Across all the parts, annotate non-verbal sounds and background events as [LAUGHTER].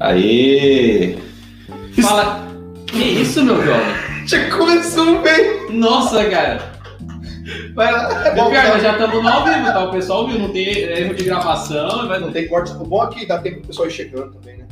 Aí. Fala. Que isso, meu jovem? [LAUGHS] Já começou bem. Nossa, cara. Vai lá. É Bom, bom, pior, tá? nós já estamos no ao vivo, tá? O pessoal viu, não tem erro de gravação. Vai... Não tem corte. O bom é que dá tempo pro pessoal ir chegando também, né?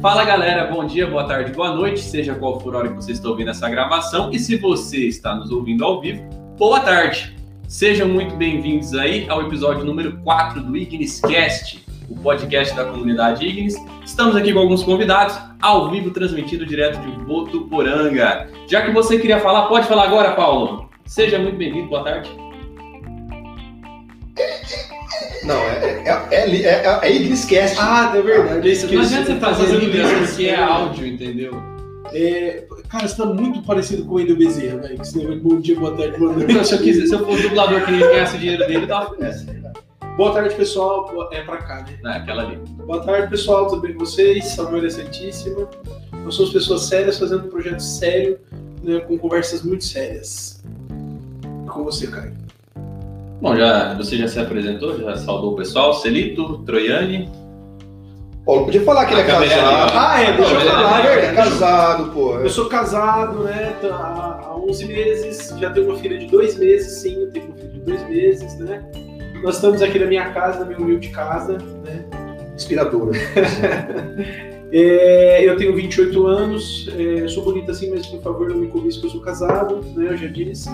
Fala galera, bom dia, boa tarde, boa noite, seja qual for a hora que você está ouvindo essa gravação. E se você está nos ouvindo ao vivo, boa tarde. Sejam muito bem-vindos aí ao episódio número 4 do Ignis Cast, o podcast da comunidade Ignis. Estamos aqui com alguns convidados, ao vivo, transmitido direto de Botuporanga. Já que você queria falar, pode falar agora, Paulo. Seja muito bem-vindo, boa tarde. Não, é, é, é, é, é, é Igniscast. Ah, é verdade. Isso Não adianta você fazer fazendo liderança porque é áudio, entendeu? É, cara, você tá muito parecido com o Wendel Bezerra, velho. Que você lembra de bom dia, boa tarde, boa noite. Se eu, quiser, se eu fosse dublador que ele ganhasse o dinheiro dele, tava feliz. Boa tarde, pessoal. É pra cá, né? Não, aquela ali. Boa tarde, pessoal. Tudo bem com vocês? Salve Maria Santíssima. Nós somos pessoas sérias fazendo um projeto sério, né, com conversas muito sérias. Com você, Caio. Bom, já, você já se apresentou, já saudou o pessoal, Celito, Troiane. Paulo podia falar que ele é ali, casado. ó. Ah, é, deixa eu falar, Ele é casado, pô. Eu sou casado, né? tá Há há 11 meses, já tenho uma filha de dois meses, sim, eu tenho uma filha de dois meses, né? Nós estamos aqui na minha casa, na minha humilde casa, né? Inspiradora. [LAUGHS] É, eu tenho 28 anos, é, sou bonita assim, mas por favor não me convide que eu sou casado, né? Eu já disse.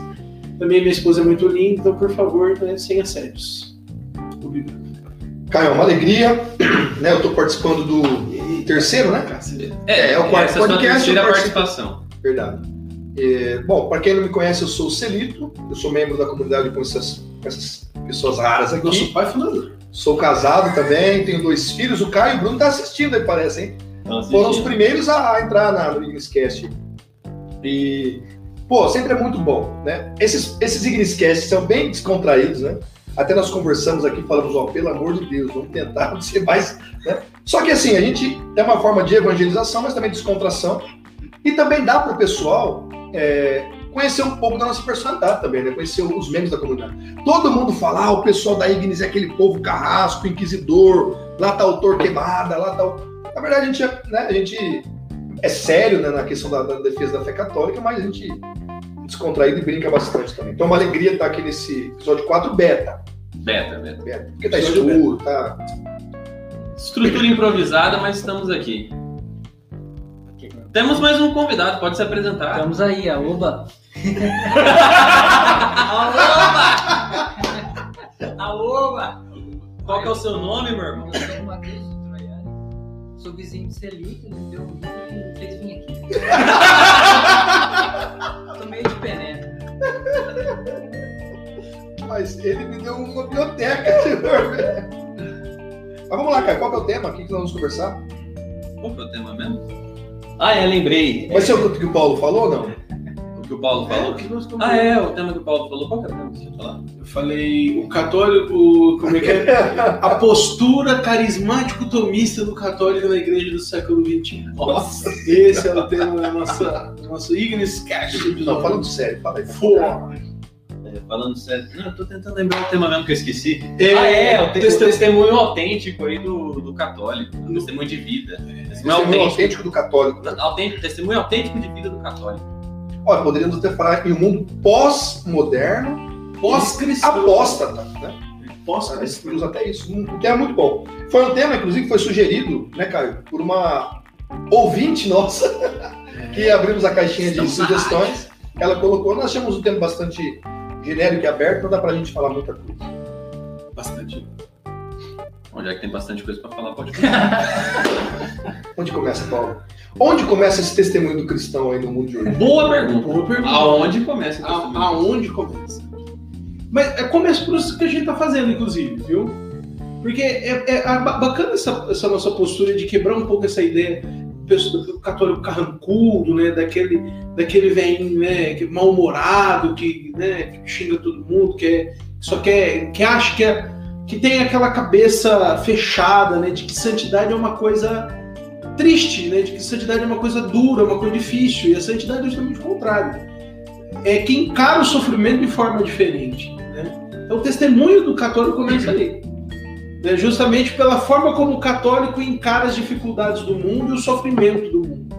Também minha esposa é muito linda, então por favor, né, sem assédios. Obrigado. Caio, é uma alegria. Né, eu tô participando do terceiro, né? Cacete. É, é o quarto essa é a podcast, participação. Verdade. É, bom, para quem não me conhece, eu sou o Celito. Eu sou membro da comunidade com essas pessoas raras aqui. Nosso pai fundador. Sou casado também, tenho dois filhos. O Caio e o Bruno tá assistindo aí, parece, hein? Foram os primeiros a, entrar na, no Igniscast. E, pô, sempre é muito bom, né? Esses, esses Igniscasts são bem descontraídos, né? Até nós conversamos aqui, falamos, ó, pelo amor de Deus, vamos tentar [LAUGHS] ser mais. Né? Só que assim, a gente é uma forma de evangelização, mas também de descontração. E também dá para o pessoal é, conhecer um pouco da nossa personalidade também, né? Conhecer os membros da comunidade. Todo mundo fala, ah, o pessoal da Ignis é aquele povo carrasco, inquisidor, lá tá o Torquemada, lá tá o. Na verdade, a gente, é, né, a gente é sério né, na questão da, da defesa da fé católica, mas a gente é descontraído e brinca bastante também. Então é uma alegria estar aqui nesse episódio 4 beta. Beta, beta. beta porque tá Episódio escuro, tá. Estrutura improvisada, mas estamos aqui. Temos mais um convidado, pode se apresentar. Estamos aí, a Oba. Aoba! Qual que é o seu nome, meu irmão? Eu sou o Matheus Troiani, sou vizinho de Celito, ele deu um e fez vir aqui. Tô meio de penetra. Mas ele me deu uma biblioteca. Mas vamos lá, cara, qual que é o tema? O que nós vamos conversar? Qual que é o tema mesmo? Ah, é, lembrei. Vai ser o que o Paulo falou ou não? O que o Paulo falou? que nós estamos Ah, é, o tema que o Paulo falou. Qual que é o tema que você ia falar? Eu falei o católico, como é que é? [LAUGHS] A postura carismático-tomista do católico na igreja do século XXI. Nossa! Esse é o tema da nossa, do nosso Ignis Cash. Não, falando sério, fala aí. For. É, falando sério. Não, eu tô tentando lembrar o tema mesmo que eu esqueci. É, ah, é, o, te- o testemunho- testemunho autêntico aí do, do católico. O testemunho de vida. Testemunho Testemunho autêntico. autêntico do católico. né? autêntico. Testemunho autêntico de vida do católico. Olha, poderíamos até falar em um mundo pós-moderno, pós-apóstata, né? Pós-cristão. Até isso, um tema muito bom. Foi um tema, inclusive, que foi sugerido, né, Caio, por uma ouvinte nossa, que abrimos a caixinha de Estamos sugestões. Ela colocou, nós tínhamos um tema bastante genérico e aberto, não dá pra gente falar muita coisa. Bastante. Bom, já que tem bastante coisa pra falar, pode [LAUGHS] Onde começa, Paulo? Onde começa esse testemunho do cristão aí no mundo de hoje? Boa pergunta. Boa pergunta. Aonde começa A- testemunho? aonde começa? Mas é começa por isso que a gente tá fazendo, inclusive, viu? Porque é, é- é ba- bacana essa, essa nossa postura de quebrar um pouco essa ideia do católico carrancudo, né? Daquele, daquele velhinho, né? que- mal-humorado, que, né? que xinga todo mundo, que, é, que só quer, que acha que, é, que tem aquela cabeça fechada, né? De que santidade é uma coisa triste, né? De que santidade é uma coisa dura, uma coisa difícil. E a santidade é justamente o contrário é que encara o sofrimento de forma diferente. Né? Então, o testemunho do católico começa ali. né, justamente pela forma como o católico encara as dificuldades do mundo e o sofrimento do mundo.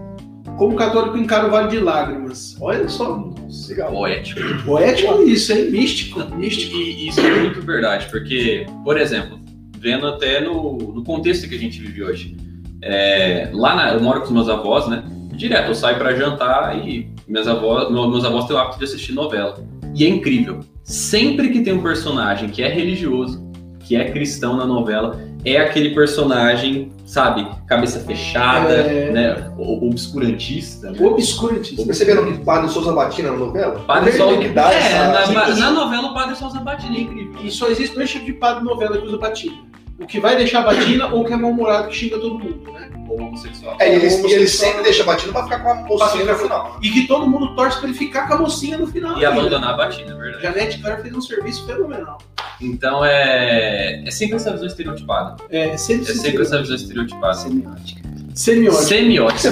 Como o católico encara o Vale de Lágrimas. Olha só, Legal. Poético. poético isso, hein? Místico, místico. E isso é muito verdade, porque, por exemplo, vendo até no, no contexto que a gente vive hoje, é, lá na, eu moro com os meus avós, né? Direto, eu saio para jantar e minhas avós, meu- meus avós têm o hábito de assistir novela. E é incrível. Sempre que tem um personagem que é religioso, que é cristão na novela, é aquele personagem, sabe, cabeça fechada, É. né? o- Obscurantista. né? O obscurantista. Vocês perceberam que Padre Souza Batina na novela? Padre Sol... que dá é, essa- na, na novela o Padre Souza Batini é incrível. E só existe dois tipos de padre novela que usa batina. O que vai deixar batina ou o que é mal-humorado que xinga todo mundo, né? Ou homossexual. É, e ele, e ele homossexual. sempre deixa Batina pra ficar com a mocinha no final. E que todo mundo torce pra ele ficar com a mocinha no final. E abandonar a batina, é verdade. Janete Claire fez um serviço fenomenal. Então é, é sempre essa visão estereotipada. É sempre, É sempre essa visão estereotipada. Semiótica. semiótica. Semiótica.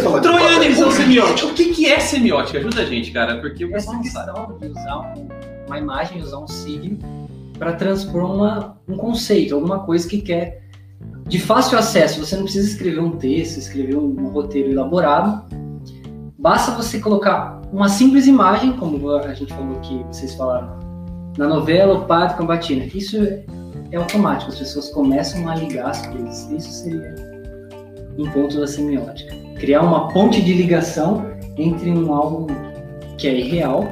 Visão semiótica. O que, que é semiótica? Ajuda a gente, cara, porque o Essa pessoal não sabe. questão de usar um- uma imagem, usar um signo para transpor uma, um conceito, alguma coisa que quer de fácil acesso. Você não precisa escrever um texto, escrever um roteiro elaborado. Basta você colocar uma simples imagem, como a gente falou que vocês falaram na novela, o padre com a batina. Isso é, é automático, as pessoas começam a ligar as coisas. Isso seria um ponto da semiótica. Criar uma ponte de ligação entre um algo que é irreal,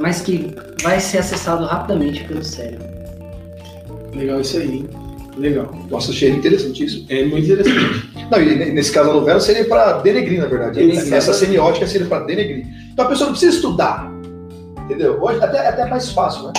mas que vai ser acessado rapidamente pelo cérebro. Legal isso aí, hein? Legal. Nossa, achei interessantíssimo. É muito interessante. Não, e ne- nesse caso a novela seria para denegrir, na verdade. Denegrir. Essa semiótica seria para denegrir. Então a pessoa não precisa estudar. Entendeu? Hoje até, até é mais fácil, né?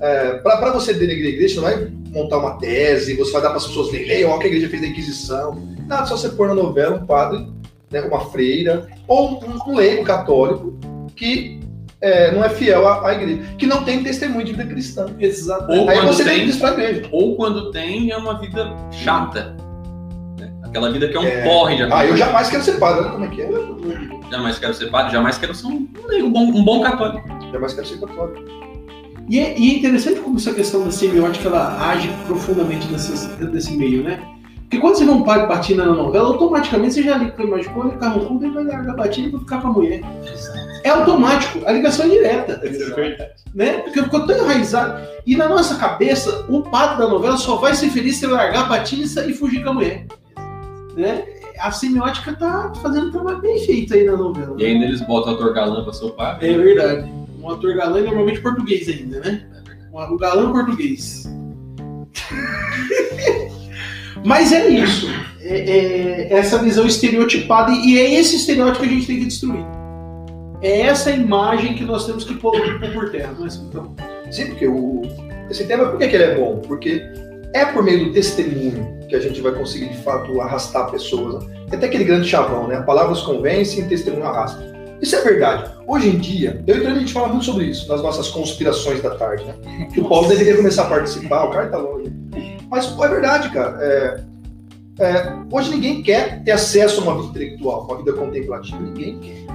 É, para você denegrir a igreja, você não vai montar uma tese, você vai dar para as pessoas lerem, ó, o que a igreja fez da Inquisição. Nada, só você pôr na novela um padre, né, uma freira, ou um, um leigo católico que é, não é fiel à, à igreja, que não tem testemunho de vida cristã. Exatamente. Ou Aí quando você tem dizer para a igreja. ou quando tem, é uma vida chata. né? Aquela vida que é um É. porre de Ah, eu jamais quero ser padre, olha como é que é. Jamais quero ser padre, jamais quero ser um, um bom, um bom católico. Jamais quero ser católico. E é, e é interessante como essa questão da semiótica ela age profundamente nessas, nesse meio, né? Porque quando você vê um padre batina na novela, automaticamente você já liga com a imagem, quando ele carro com ele vai largar a batina pra ficar com a mulher. É automático, a ligação é direta. Né? Porque ficou tão enraizado. E na nossa cabeça, o padre da novela só vai ser feliz se ele largar a batina e sair com a mulher. Né? A semiótica tá fazendo um trabalho bem feito aí na novela. E ainda eles botam o ator galã o padre. É verdade. Um ator galã e normalmente português ainda, né? Um- O galã português. [LAUGHS] Mas é isso. É, é essa visão estereotipada e é esse estereótipo que a gente tem que destruir. É essa imagem que nós temos que pôr, por terra, não é assim? Então, Sim, porque o, esse tema, por que, que ele é bom? Porque é por meio do testemunho que a gente vai conseguir, de fato, arrastar pessoas. né? Tem até aquele grande chavão, né? Palavras convencem, testemunho arrasta. Isso é verdade. Hoje em dia, eu e a gente fala muito sobre isso, nas nossas conspirações da tarde, né? Que o Paulo deveria começar a participar, o cara tá longe. Mas é verdade, cara. É, é, hoje ninguém quer ter acesso a uma vida intelectual, uma vida contemplativa. Ninguém quer.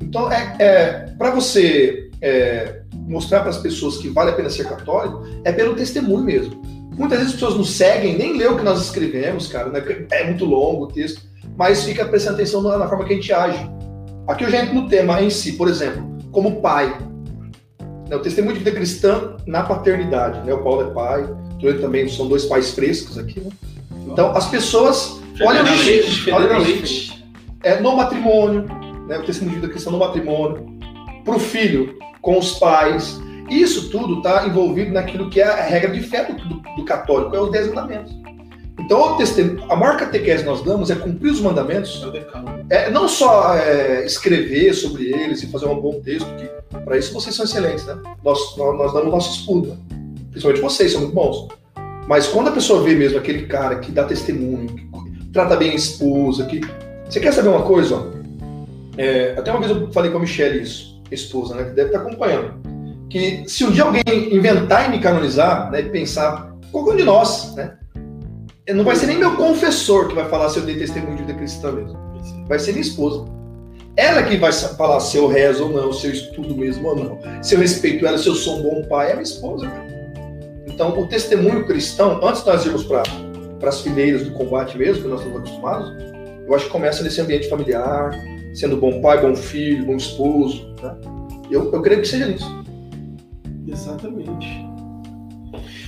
Então, é, é para você é, mostrar para as pessoas que vale a pena ser católico, é pelo testemunho mesmo. Muitas vezes as pessoas nos seguem, nem lê o que nós escrevemos, cara, né? é muito longo o texto, mas fica prestando atenção na, na forma que a gente age. Aqui eu já entro no tema em si, por exemplo, como pai. Né, o testemunho de vida cristã na paternidade. Né? O Paulo é pai, também são dois pais frescos aqui. Né? Então as pessoas olham Leite, Leite. é, no matrimônio, né, o testemunho vida cristã no matrimônio, para o filho com os pais. Isso tudo está envolvido naquilo que é a regra de fé do, do- do católico, é os dez mandamentos. Então, o a maior catequese que nós damos é cumprir os mandamentos, É o é, não só é, escrever sobre eles e fazer um bom texto, que para isso vocês são excelentes, né? Nós, nós, nós damos nossos pulos, né? Principalmente vocês, são muito bons. Mas quando a pessoa vê mesmo aquele cara que dá testemunho, que trata bem a esposa, que. Você quer saber uma coisa? É, até uma vez eu falei com a Michelle isso, esposa, né? Que deve estar acompanhando. Que se um dia alguém inventar e me canonizar, né? E pensar, qualquer um de nós, né? Não vai ser nem meu confessor que vai falar se eu dei testemunho de vida cristã mesmo. Vai ser minha esposa. Ela que vai falar se eu rezo ou não, se eu estudo mesmo ou não, se eu respeito ela, se eu sou um bom pai, é minha esposa. cara. Então, o testemunho cristão, antes de nós irmos para as fileiras do combate mesmo, que nós estamos acostumados, eu acho que começa nesse ambiente familiar, sendo bom pai, bom filho, bom esposo. Né? Eu, eu creio que seja isso. Exatamente.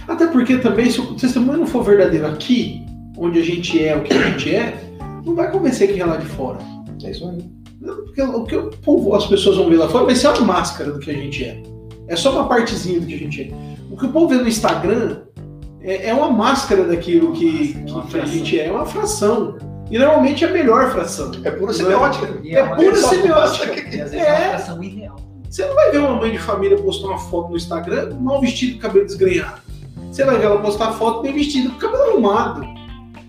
Até porque também, se o testemunho não for verdadeiro aqui, onde a gente é, o que a gente é, não vai convencer quem é lá de fora. É isso aí. Porque o que o povo, as pessoas vão ver lá fora vai ser uma máscara do que a gente é. É só uma partezinha do que a gente é. O que o povo vê no Instagram é, é uma máscara daquilo que, que, que a gente é, é uma fração. E normalmente é a melhor fração. É pura semiótica. É, é pura semiótica. E às vezes é uma fração ideal. Você não vai ver uma mãe de família postar uma foto no Instagram mal vestido, cabelo desgrenhado. Você vai ver ela postar foto bem vestido, com cabelo arrumado.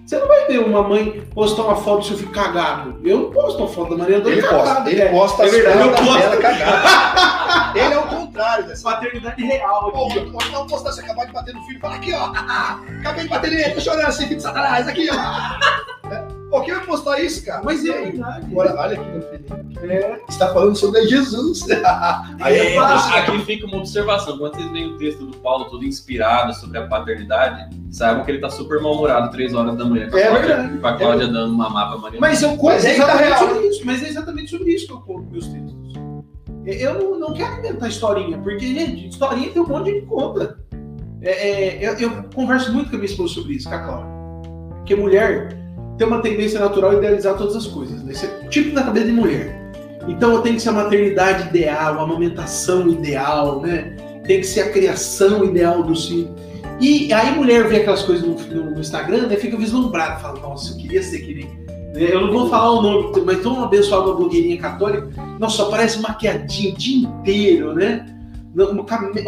Você não vai ver uma mãe postar uma foto do seu filho cagado. Eu não posto uma foto da Maria Ele cagada. posta, ele é. posta É as verdade, fotos eu posto. dela cagada. [LAUGHS] Ele é contrário dessa. Paternidade real Pô, aqui. pode não postar você acabar de bater no filho. Fala aqui, ó. [LAUGHS] Acabei de bater nele, tô chorando assim, filho de satanás, aqui, ó. [LAUGHS] Por que vai postar isso, cara? Mas E é aí? verdade. Agora, olha aqui, meu filho. É. Está falando sobre Jesus. [LAUGHS] Aí é É, fácil. aqui fica uma observação. Quando vocês veem o texto do Paulo todo inspirado sobre a paternidade, saibam que ele tá super mal-humorado três horas da manhã com a É Cláudia, verdade. com a Cláudia dando uma mapa Maria. Mas eu Mas é tá exatamente sobre isso. Mas é exatamente sobre isso que eu conto meus textos. Eu não, quero inventar historinha, porque, gente, historinha tem um monte de conta. É, é, eu, eu converso muito com a minha esposa sobre isso, com a Cláudia. Porque mulher tem uma tendência natural a idealizar todas as coisas. Né? Isso é tipo da cabeça de mulher. Então tenho que ser a maternidade ideal, a amamentação ideal, né? Tem que ser a criação ideal do filho. E aí mulher vê aquelas coisas no, no- no Instagram, né? Fica vislumbrada, fala, nossa, eu queria ser que nem. Eu não vou falar o nome, mas tão abençoada uma blogueirinha católica, nossa, parece maquiadinho o dia inteiro, né? Não,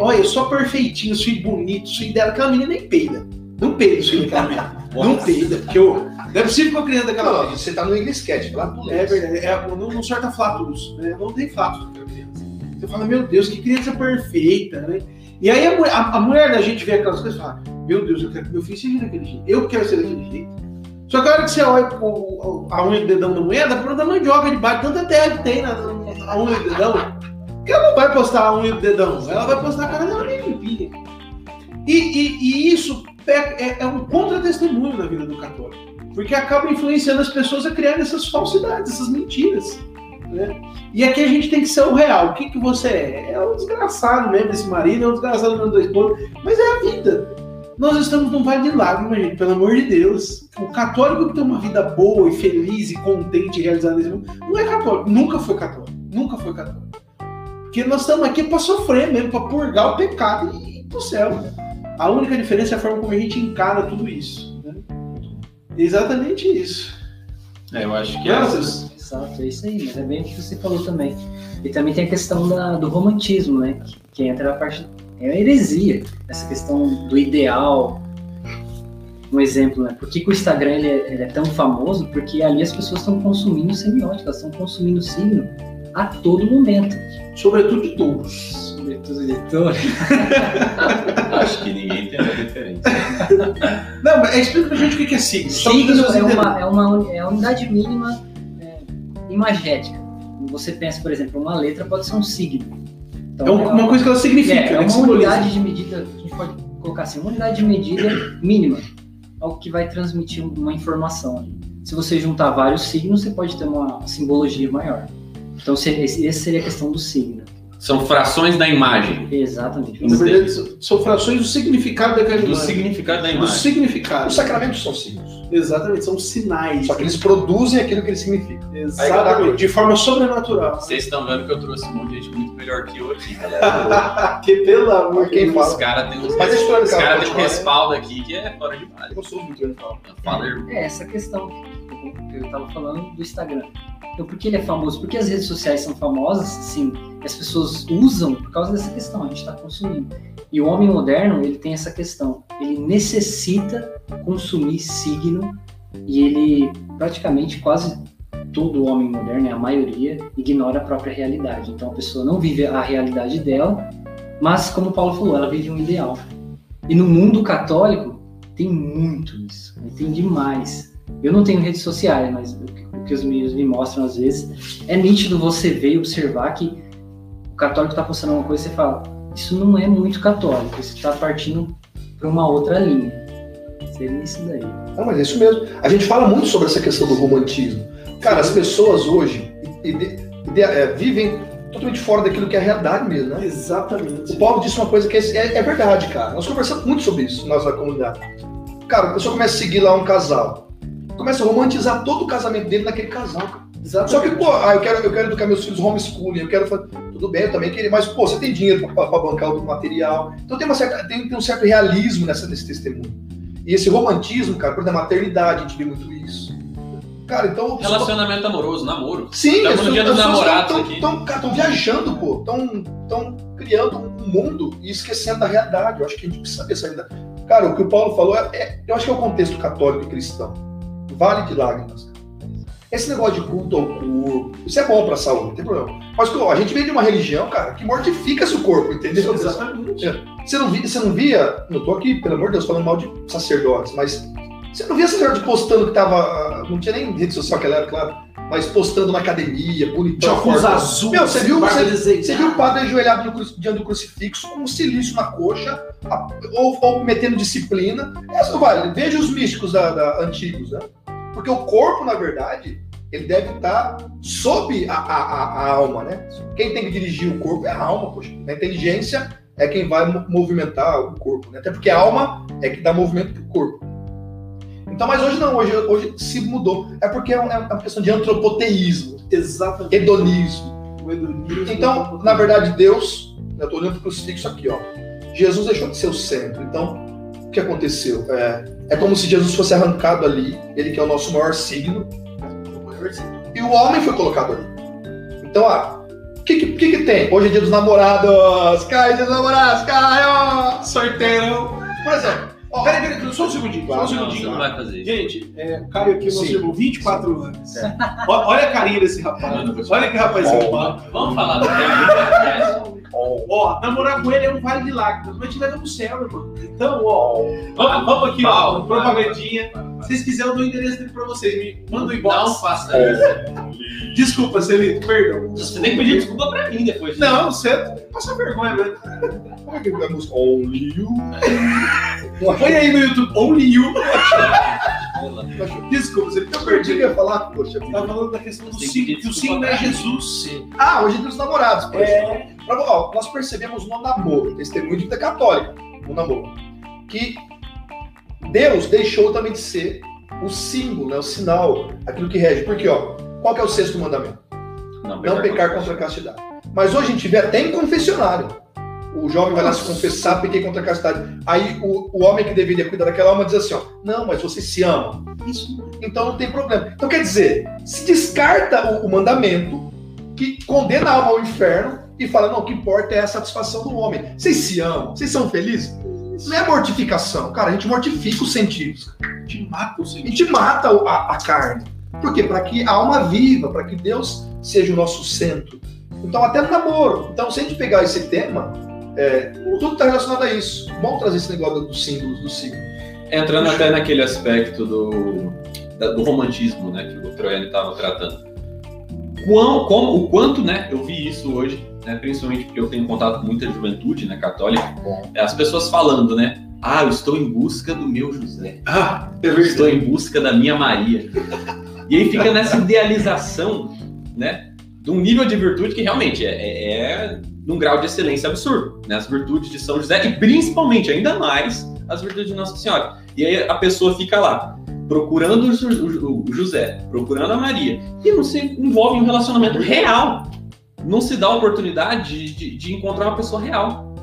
Olha, só perfeitinho, bonitos, os filhos dela, aquela menina nem peida. Não peida filhos daquela menina. Não peida, porque eu, não é possível que uma criança daquela Não, você tá no English Cat, pro É verdade, é, não, não sorta flatus, né? Não tem criança. Você fala, meu Deus, que criança perfeita, né? E aí a, a- a mulher da gente vê aquelas coisas e fala, meu Deus, eu quero que meu filho seja daquele jeito. Eu quero ser daquele jeito. Só que a hora que você olha a unha do dedão da mulher, dá pra dar mandioca debaixo, tanta terra que tem na, na- unha do dedão, que ela não vai postar a unha do dedão, ela vai postar a cara dela bem limpinha. E, e- e isso é, é- é um contra-testemunho na vida do católico. Porque acaba influenciando as pessoas a criar essas falsidades, essas mentiras. Né? E aqui a gente tem que ser o real. O que, que você é? É um desgraçado mesmo esse marido, é um desgraçado mesmo da esposa, mas é a vida. Nós estamos num vale de lágrimas, gente, pelo amor de Deus. O católico que tem uma vida boa e feliz e contente e realizada nesse mundo, não é católico, nunca foi católico, nunca foi católico. Porque nós estamos aqui para sofrer mesmo, para purgar o pecado e ir pro céu. A única diferença é a forma como a gente encara tudo isso. né? Exatamente isso. É, eu acho que é. Graças. Exato, é isso aí, mas é bem o que você falou também. E também tem a questão da- do romantismo, né? Que, que entra a parte. É a heresia, essa questão do ideal. Um exemplo, né? Por que, que o Instagram ele é, ele é tão famoso? Porque ali as pessoas estão consumindo semiótica, elas estão consumindo signo a todo momento. Sobretudo de touros. Sobretudo de touro. [LAUGHS] Acho que ninguém tem essa referência. Não, mas explica pra gente o que é signo. Signo é uma, é uma é a unidade mínima é, imagética. Você pensa, por exemplo, uma letra pode ser um signo. Então, É um- uma coisa que ela significa, É, é uma unidade de medida, a gente pode colocar assim, uma unidade de medida mínima, algo que vai transmitir uma informação. Se você juntar vários signos, você pode ter uma simbologia maior. Então, essa seria a questão do signo. São frações da imagem. Exatamente. Na verdade, são- frações do significado daquela Do imagem. significado da Do imagem. significado. Os sacramentos são signos. Exatamente, são sinais. Só que eles produzem aquilo que eles significam. Exatamente, de forma sobrenatural. Vocês estão vendo que eu trouxe um monte de gente muito melhor que eu aqui, galera. [LAUGHS] que pelo amor de Os fala? caras têm uns- Mas deixa eu explicar os caras têm um respaldo aqui que é fora de base. Eu sou muito. Fala, irmão. É essa questão que eu estava falando do Instagram. Então, por que ele é famoso? Porque as redes sociais são famosas, sim, as pessoas usam por causa dessa questão, a gente está consumindo. E o homem moderno, ele tem essa questão, ele necessita consumir signo e ele, praticamente, quase todo homem moderno, é a maioria, ignora a própria realidade. Então, a pessoa não vive a realidade dela, mas, como o Paulo falou, ela vive um ideal. E no mundo católico, tem muito isso, né? tem demais. Eu não tenho redes sociais, mas o que- os meninos me mostram às vezes é nítido você ver e observar que o católico está postando uma coisa e você fala, isso não é muito católico, isso está partindo para uma outra linha. Seria isso daí. Não, mas é isso mesmo. A gente fala muito sobre essa questão do romantismo. Cara, as pessoas hoje ide- ide- é, vivem totalmente fora daquilo que é a realidade mesmo, né? Exatamente. O Paulo disse uma coisa que é, é- é verdade, cara. Nós conversamos muito sobre isso, nós da comunidade. Cara, a pessoa começa a seguir lá um casal. Começa a romantizar todo o casamento dele naquele casal, cara. Exatamente. Só que, pô, ah, eu quero, eu quero educar meus filhos homeschooling, eu quero fazer. Tudo bem, eu também queria, mas, pô, você tem dinheiro para bancar o material. Então tem, uma certa, tem, tem um certo realismo nessa, nesse testemunho. E esse romantismo, cara, por exemplo, na maternidade, a gente vê muito isso. Cara, então. Relacionamento amoroso, namoro. Sim, Estamos no dia dos namorados aqui. Estão viajando, pô. Estão criando um mundo e esquecendo da realidade. Eu acho que a gente precisa saber essa realidade. Cara, o que o Paulo falou, é, é- eu acho que é o contexto católico e cristão. Vale de lágrimas. cara. Esse negócio de culto ao corpo, isso é bom pra saúde, não tem problema. Mas a gente vem de uma religião, cara, que mortifica seu corpo, entendeu? Exatamente. Você não via, você não via, não tô aqui, pelo amor de Deus, falando mal de sacerdotes, mas você não via sacerdote postando que tava, não tinha nem rede social que ela era, claro, mas postando na academia, De bonitão, óculos fortão. azul. Meu, você viu, você, você viu o padre ajoelhado no diante do crucifixo com um silício na coxa, a- ou, ou metendo disciplina. Essa vale. Veja os místicos da, da- antigos, né? Porque o corpo, na verdade, ele deve estar sob a, a- a- alma, né? Quem tem que dirigir o corpo é a alma, poxa. A inteligência é quem vai mo- movimentar o corpo, né? Até porque a alma é que dá movimento pro corpo. Então, mas hoje não, hoje, hoje se mudou. É porque é uma, é uma questão de antropoteísmo, Exatamente. hedonismo. O hedonismo. Então, na verdade, Deus, eu estou olhando para o crucifixo aqui, ó. Jesus deixou de ser o centro. Então, o que aconteceu? É, é como se Jesus fosse arrancado ali, ele que é o nosso maior signo, e o homem foi colocado ali. Então, ah, o que, que, que tem? Hoje é dia dos namorados, cai dia dos namorados, cai, ó, sorteio. Por exemplo, ó, Peraí, peraí, só um segundinho. Só um Não, você segundinho. não vai fazer isso. Gente, é, o Caio aqui, nosso Sim. irmão, 24 anos. O- Olha a carinha desse rapaz. Não, não Olha que rapaz. Vamos falar do Ó, namorar com ele é um vale de lágrimas, mas te leva pro céu, irmão. Então, ó, vamos, vamos aqui, ó, propagandinha. Se vocês quiserem, eu dou o endereço dele pra vocês. Me manda um Não inbox. faça isso. Desculpa, Celito, perdão. Você tem que pedir desculpa pra mim depois. disso. Não, você passa vergonha, velho. como é que é a música? Only you. Põe aí no YouTube, Only You. Desculpa, Celito, eu Eu perdi. perdi ia falar, poxa. Tava falando da questão do Tem que o desculpa signo é. Jesus. Sim. Ah, hoje é dos namorados. É, Pra- ó, nós percebemos no namoro, testemunho de vida católica, no namoro, que Deus deixou também de ser o símbolo, né, o sinal, aquilo que rege. Porque, ó, qual que é o sexto mandamento? Não pecar contra a castidade. Mas hoje a gente vê até em confessionário. O jovem vai lá se confessar, pequei contra a castidade. Aí o, o homem que deveria cuidar daquela alma diz assim, ó, não, mas você se ama. isso. Então não tem problema. Então quer dizer, se descarta o, o mandamento que condena a alma ao inferno e fala, não, o que importa é a satisfação do homem. Vocês se amam? Vocês são felizes? Não é mortificação. Cara, a gente mortifica os sentidos. Te mata o A signo. gente mata a, a carne. Por quê? Para que a alma viva, para que Deus seja o nosso centro. Então, até no namoro. Então, se a gente pegar esse tema, é, tudo está relacionado a isso. Bom trazer esse negócio dos símbolos, do signo. Entrando até naquele aspecto do, da- do romantismo, né, que o Troiano estava tratando. Quão, como, o quanto, né, eu vi isso hoje, né, principalmente porque eu tenho contato com muita juventude, né, católica, é, as pessoas falando, né, ah, eu estou em busca do meu José, Ah, é eu estou em busca da minha Maria. E aí fica nessa idealização, né, de um nível de virtude que realmente é, é, é num grau de excelência absurdo, né, as virtudes de São José e principalmente, ainda mais, as virtudes de Nossa Senhora. E aí a pessoa fica lá, procurando o, José, procurando a Maria, e não se envolve em um relacionamento real. Não se dá a oportunidade de, de- encontrar uma pessoa real.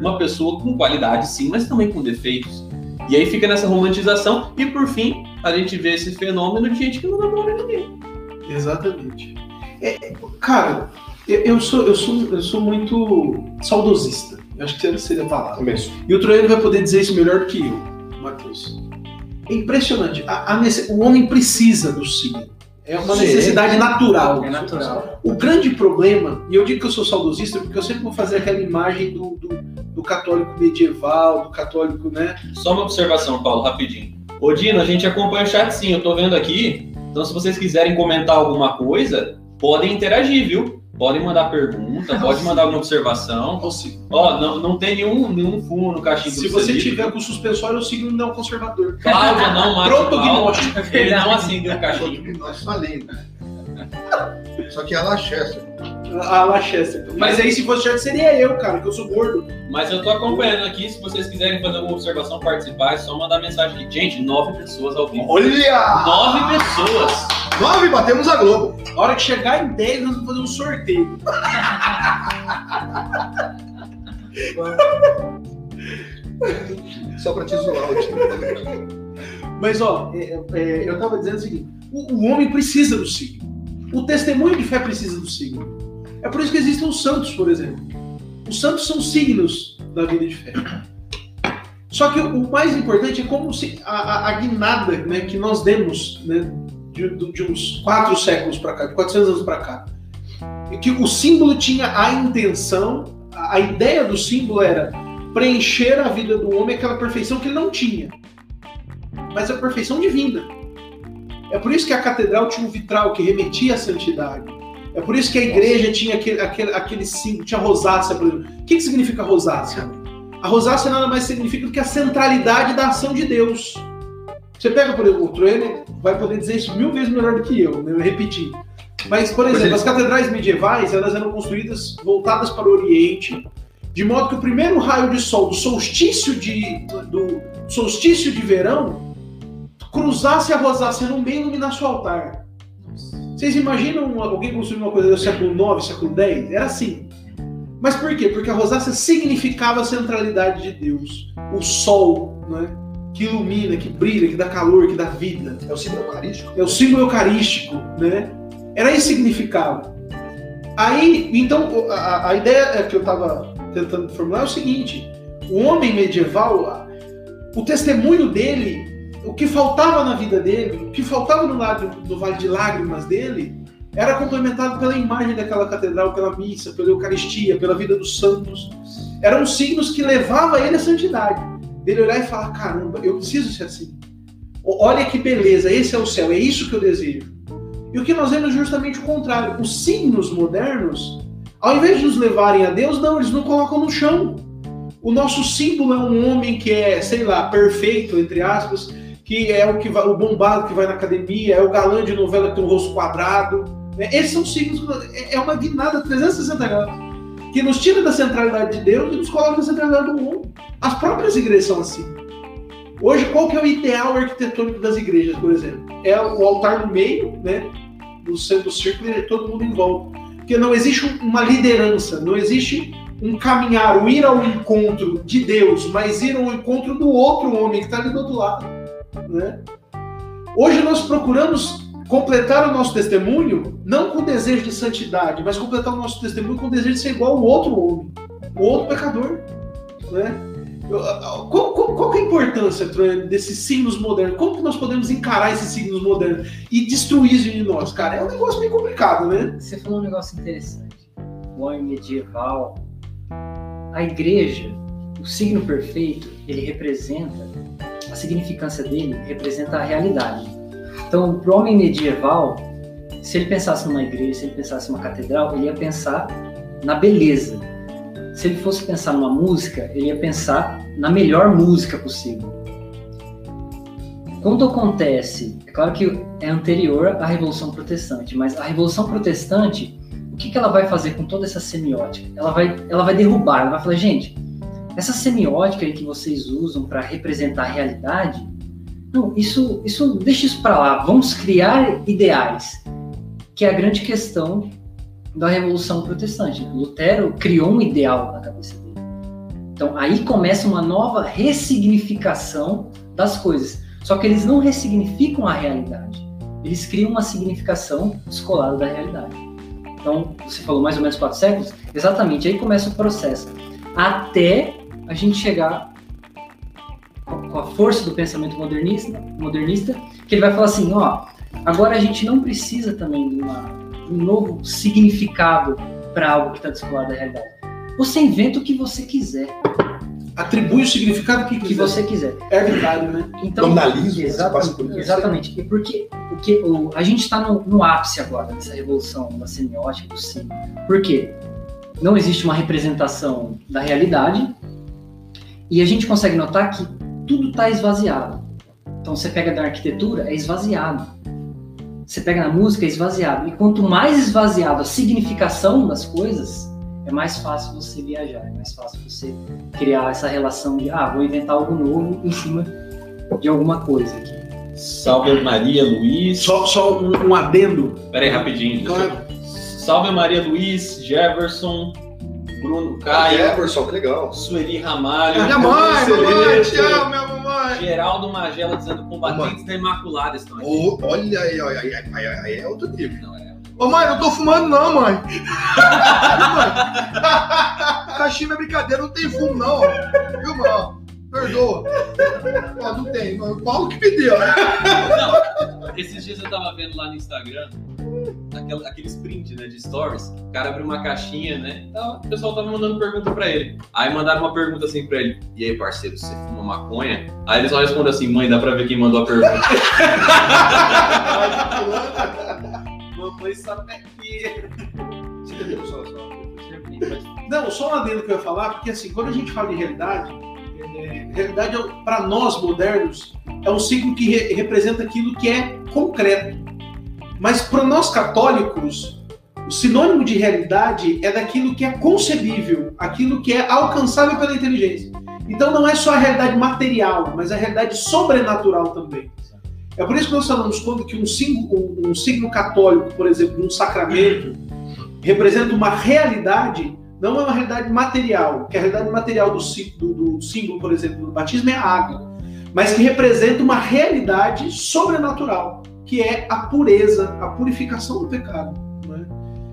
Uma pessoa com qualidade, sim, mas também com defeitos. E aí fica nessa romantização, e por fim, a gente vê esse fenômeno de gente que não namora ninguém. Exatamente. É, cara, eu, eu sou, eu, sou, eu sou muito saudosista. Eu acho que essa seria a palavra. Começo. E o Troiano vai poder dizer isso melhor do que eu, Matheus. É impressionante. A- a nece- o homem precisa do signo. É uma Sim. necessidade natural. É natural. O grande problema, e eu digo que eu sou saudosista porque eu sempre vou fazer aquela imagem do, do, do católico medieval, do católico, né? Só uma observação, Paulo, rapidinho. Ô, Dino, a gente acompanha o chat sim, eu tô vendo aqui. Então, se vocês quiserem comentar alguma coisa, podem interagir, viu? Podem mandar pergunta, pode mandar alguma observação. Ó, não, não tem nenhum, nenhum fumo no cachimbo Se você Celito. tiver com suspensório, o signo não é um conservador. Cláudia não mata o Cláudio. Protognóstico. Ele não acendeu o cachimbo. Nós falei. Só que ela Chester. A La Chester. Mas aí, se fosse Chester, seria eu, cara, que eu sou gordo. Mas eu tô acompanhando aqui. Se vocês quiserem fazer alguma observação, participar, é só mandar mensagem aqui. Gente, nove pessoas ao vivo. Olha! Nove pessoas! Nove, batemos a Globo. A hora que chegar em 10, nós vamos fazer um sorteio. Só pra te zoar, o time. Mas, ó, é, é, eu tava dizendo o seguinte: o, o homem precisa do signo. O testemunho de fé precisa do signo. É por isso que existem os santos, por exemplo. Os santos são signos da vida de fé. Só que o mais importante é como se a, a, a guinada né, que nós demos né, de, de uns quatro séculos para cá, de 400 anos para cá, e que o símbolo tinha a intenção, a, a ideia do símbolo era preencher a vida do homem aquela perfeição que ele não tinha, mas a perfeição divina. É por isso que a catedral tinha um vitral que remetia à santidade. É por isso que a igreja tinha aquele, aquele, aquele símbolo, tinha rosácea, por exemplo. O que, que significa rosácea? A rosácea nada mais significa do que a centralidade da ação de Deus. Você pega, por exemplo, o Troene vai poder dizer isso mil vezes melhor do que eu, né? eu repeti. Mas, por exemplo, as catedrais medievais, elas eram construídas voltadas para o Oriente, de modo que o primeiro raio de sol do solstício de, do solstício de verão cruzasse a rosácea no meio e iluminasse o altar. Vocês imaginam alguém construir uma coisa do século IX, século X? Era assim. Mas por quê? Porque a rosácea significava a centralidade de Deus. O sol, né? que ilumina, que brilha, que dá calor, que dá vida. É o símbolo eucarístico. É o símbolo eucarístico, né? Era isso que significava. Aí, então, a, a ideia que eu estava tentando formular é o seguinte: o homem medieval, o testemunho dele, o que faltava na vida dele, o que faltava no, lado, no vale de lágrimas dele, era complementado pela imagem daquela catedral, pela missa, pela Eucaristia, pela vida dos santos. Eram signos que levavam ele à santidade. Dele olhar e falar: caramba, eu preciso ser assim. Olha que beleza, esse é o céu, é isso que eu desejo. E o que nós vemos é justamente o contrário. Os signos modernos, ao invés de nos levarem a Deus, não, eles não colocam no chão. O nosso símbolo é um homem que é, sei lá, perfeito, entre aspas, que é o que vai, o bombado que vai na academia, é o galã de novela que tem um rosto quadrado. né? Esses são signos, é- é uma guinada 360 graus, que nos tira da centralidade de Deus e nos coloca na centralidade do mundo. As próprias igrejas são assim. Hoje, qual que é o ideal arquitetônico das igrejas, por exemplo? É o altar no meio, né? No centro do círculo e todo mundo em volta. Porque não existe um- uma liderança, não existe um caminhar, o ir ao encontro de Deus, mas ir ao encontro do outro homem que está ali do outro lado. Né? Hoje nós procuramos completar o nosso testemunho não com desejo de santidade, mas completar o nosso testemunho com o desejo de ser igual ao outro homem, o outro pecador. Né? Qual, qual- qual é a importância desses signos modernos? Como que nós podemos encarar esses signos modernos e destruir isso de nós? Cara, é um negócio bem complicado, né? Você falou um negócio interessante. O homem medieval, a igreja, o signo perfeito, ele representa, a significância dele representa a realidade. Então, para o homem medieval, se ele pensasse numa igreja, se ele pensasse numa catedral, ele ia pensar na beleza. Se ele fosse pensar numa música, ele ia pensar na melhor música possível. Quando acontece, é claro que é anterior à Revolução Protestante, mas a Revolução Protestante, o que, que ela vai fazer com toda essa semiótica? Ela vai, ela vai derrubar, ela vai falar, gente, essa semiótica que vocês usam para representar a realidade, não, isso, isso, deixa isso para lá, vamos criar ideais, que é a grande questão da Revolução Protestante. Lutero criou um ideal na cabeça dele. Então aí começa uma nova ressignificação das coisas. Só que eles não ressignificam a realidade. Eles criam uma significação descolada da realidade. Então, você falou mais ou menos quatro séculos? Exatamente, aí começa o processo. Até a gente chegar com a força do pensamento modernista, modernista que ele vai falar assim, ó, agora a gente não precisa também de, uma, de um novo significado para algo que está descolado da realidade. Você inventa o que você quiser. atribui o significado que, que quiser. você quiser. É arbitrário, né? Então, passa exatamente, por exatamente. E porque o que o, a gente está no, no ápice agora dessa revolução da semiótica do sim. Por quê? Não existe uma representação da realidade e a gente consegue notar que tudo está esvaziado. Então você pega da arquitetura, é esvaziado. Você pega na música, é esvaziado. E quanto mais esvaziado a significação das coisas, é mais fácil você viajar, é mais fácil você criar essa relação de, ah, vou inventar algo novo em cima de alguma coisa aqui. Salve Maria Luiz. Só, só um, um adendo. Pera aí, rapidinho. Claro. Salve Maria Luiz, Jefferson, Bruno Caio, Everson, que legal. Sueli Ramalho, Minha mãe, mamãe, te amo, minha mamãe. Geraldo Magela dizendo combatentes da Imaculada estão aqui. Ô, olha aí, olha aí, aí, aí, aí é outro nível. Não, é. Ô mãe, não tô fumando não, mãe. [LAUGHS] Caixinha é brincadeira, não tem fumo não. Viu, mano? Perdoa. Ó, não tem, mas o Paulo que me deu. Esses dias eu tava vendo lá no Instagram aquela, aqueles print né, de stories. O cara abriu uma caixinha, né? Então, o pessoal tava mandando pergunta pra ele. Aí mandaram uma pergunta assim pra ele: E aí, parceiro, você fuma maconha? Aí ele só responde assim: Mãe, dá pra ver quem mandou a pergunta. Mamãe sabe aqui. Você entendeu, só- só- Não, só um adendo que eu ia falar, porque assim, quando a gente fala de realidade, é, realidade para nós modernos é um ciclo que re- representa aquilo que é concreto. Mas para nós católicos, o sinônimo de realidade é daquilo que é concebível, aquilo que é alcançável pela inteligência. Então não é só a realidade material, mas a realidade sobrenatural também. É por isso que nós falamos quando que um signo, um, um signo católico, por exemplo, um sacramento, representa uma realidade, não é uma realidade material, que a realidade material do, do- do símbolo, por exemplo, do batismo é a água, mas que representa uma realidade sobrenatural, que é a pureza, a purificação do pecado. né?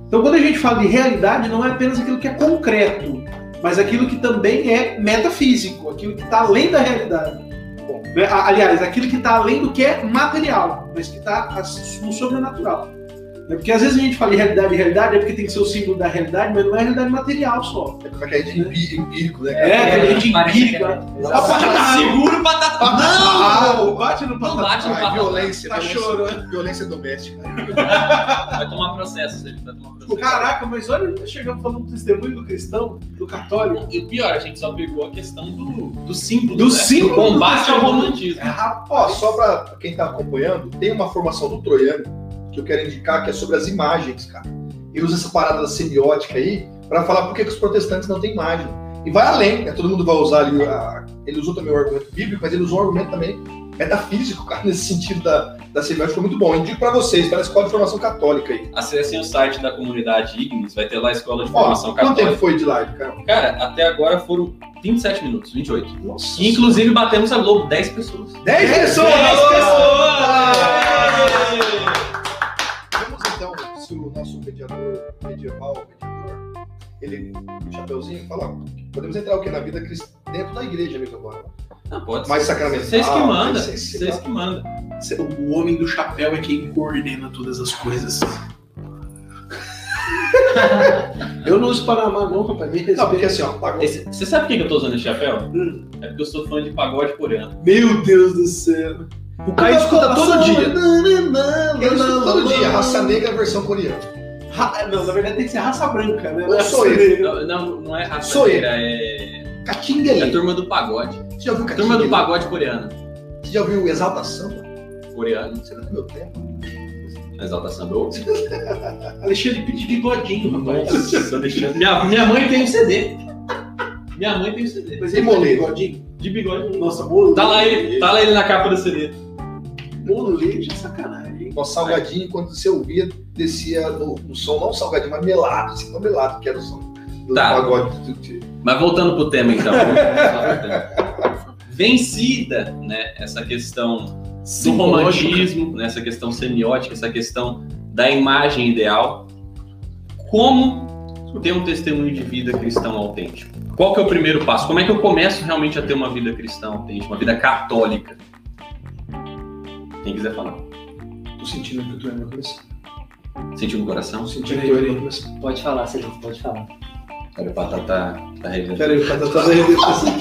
Então, quando a gente fala de realidade, não é apenas aquilo que é concreto, mas aquilo que também é metafísico, aquilo que está além da realidade. Bom, né? Aliás, aquilo que está além do que é material, mas que está no sobrenatural. Né? Porque às vezes a gente fala de realidade e realidade, é porque tem que ser o símbolo da realidade, mas não é realidade material só. É como é que é de empí- empírico, né? É, cara? aquele gente empírica. que é- Ah, Seguro batata. Ah, Não! bate no Não patata. bate no Ai, patata. violência, Tá violência, chorando. violência doméstica. Vai tomar processo, ele vai tomar processo. Caraca, mas olha, tá chegando falando do testemunho do cristão, do católico. E o pior, a gente só pegou a questão do, do símbolo, Do né? símbolo do combate do ao romantismo. É, Ó, rapaz. só pra quem tá acompanhando, tem uma formação do Troiano que eu quero indicar que é sobre as imagens, cara. Ele usa essa parada da semiótica aí pra falar por que que os protestantes não têm imagem. E vai além, né? Todo mundo vai usar ali. a- Ele usou também o argumento bíblico, mas ele usou um argumento também metafísico, cara, [LAUGHS] nesse sentido da, da semiótica. Foi muito bom. Eu indico pra vocês, tá na Escola de Formação Católica aí. Acessem o site da comunidade Ignis, vai ter lá a escola de Ó, formação quanto tempo católica. foi de live, cara? Cara, até agora foram 27 minutos, 28. Nossa. Inclusive batemos a Globo, 10 pessoas. 10 pessoas! 10 Vamos se o nosso mediador medieval, mediador, ele, o chapeuzinho, fala, podemos entrar o quê? Na vida cristã, dentro da igreja mesmo agora. Não, pode Mais ser. sacramental. Vocês que mandam, vocês que mandam. O homem do chapéu é quem coordena todas as coisas. [LAUGHS] Eu não uso Panamá, não, rapaz. Me Não, porque assim, ó, pagou. Esse- Você sabe por que que eu tô usando esse chapéu? Hum. É porque eu sou fã de pagode coreano. Meu Deus do céu. O Caio escuta todo dia. Ele escuta todo dia, raça negra versão coreana. Ra- Não, na verdade tem que ser raça branca, né? Ou sou eu. Não, não, não é raça Sou eu. negra, é... é a Catinguele. turma do pagode. Você já ouviu A turma do Catinguele? pagode coreano. Você já ouviu Exalta Samba? Coreano. Você não é meu tempo. Exalta Samba. eu. [LAUGHS] Alexandre de bigodinho, rapaz. Nossa, Alexandre. Minha, minha mãe tem um CD. Minha mãe tem um CD. Mas ele tem bigodinho? De bigode. Nossa, bolo. Tá lá ele, tá lá ele na capa do CD. Bolo leite é sacanagem. hein? Nosso salgadinho, quando você ouvia, descia no, no som, não salgadinho, mas melado, assim, não melado, que era o som do Tá. pagode. do- do- Mas voltando pro tema então. Vencida, né, essa questão do romantismo, né, essa questão semiótica, essa questão da imagem ideal, como ter um testemunho de vida cristão autêntico? Qual que é o primeiro passo? Como é que eu começo realmente a ter uma vida cristã autêntica, uma vida católica? Quem quiser falar. Tô sentindo a abertura no meu coração. Sentiu no coração? Sentiu no meu coração. Pode falar, você pode falar. Quero o Patata tá, da tá Redenção. Quero o Patata da Redenção.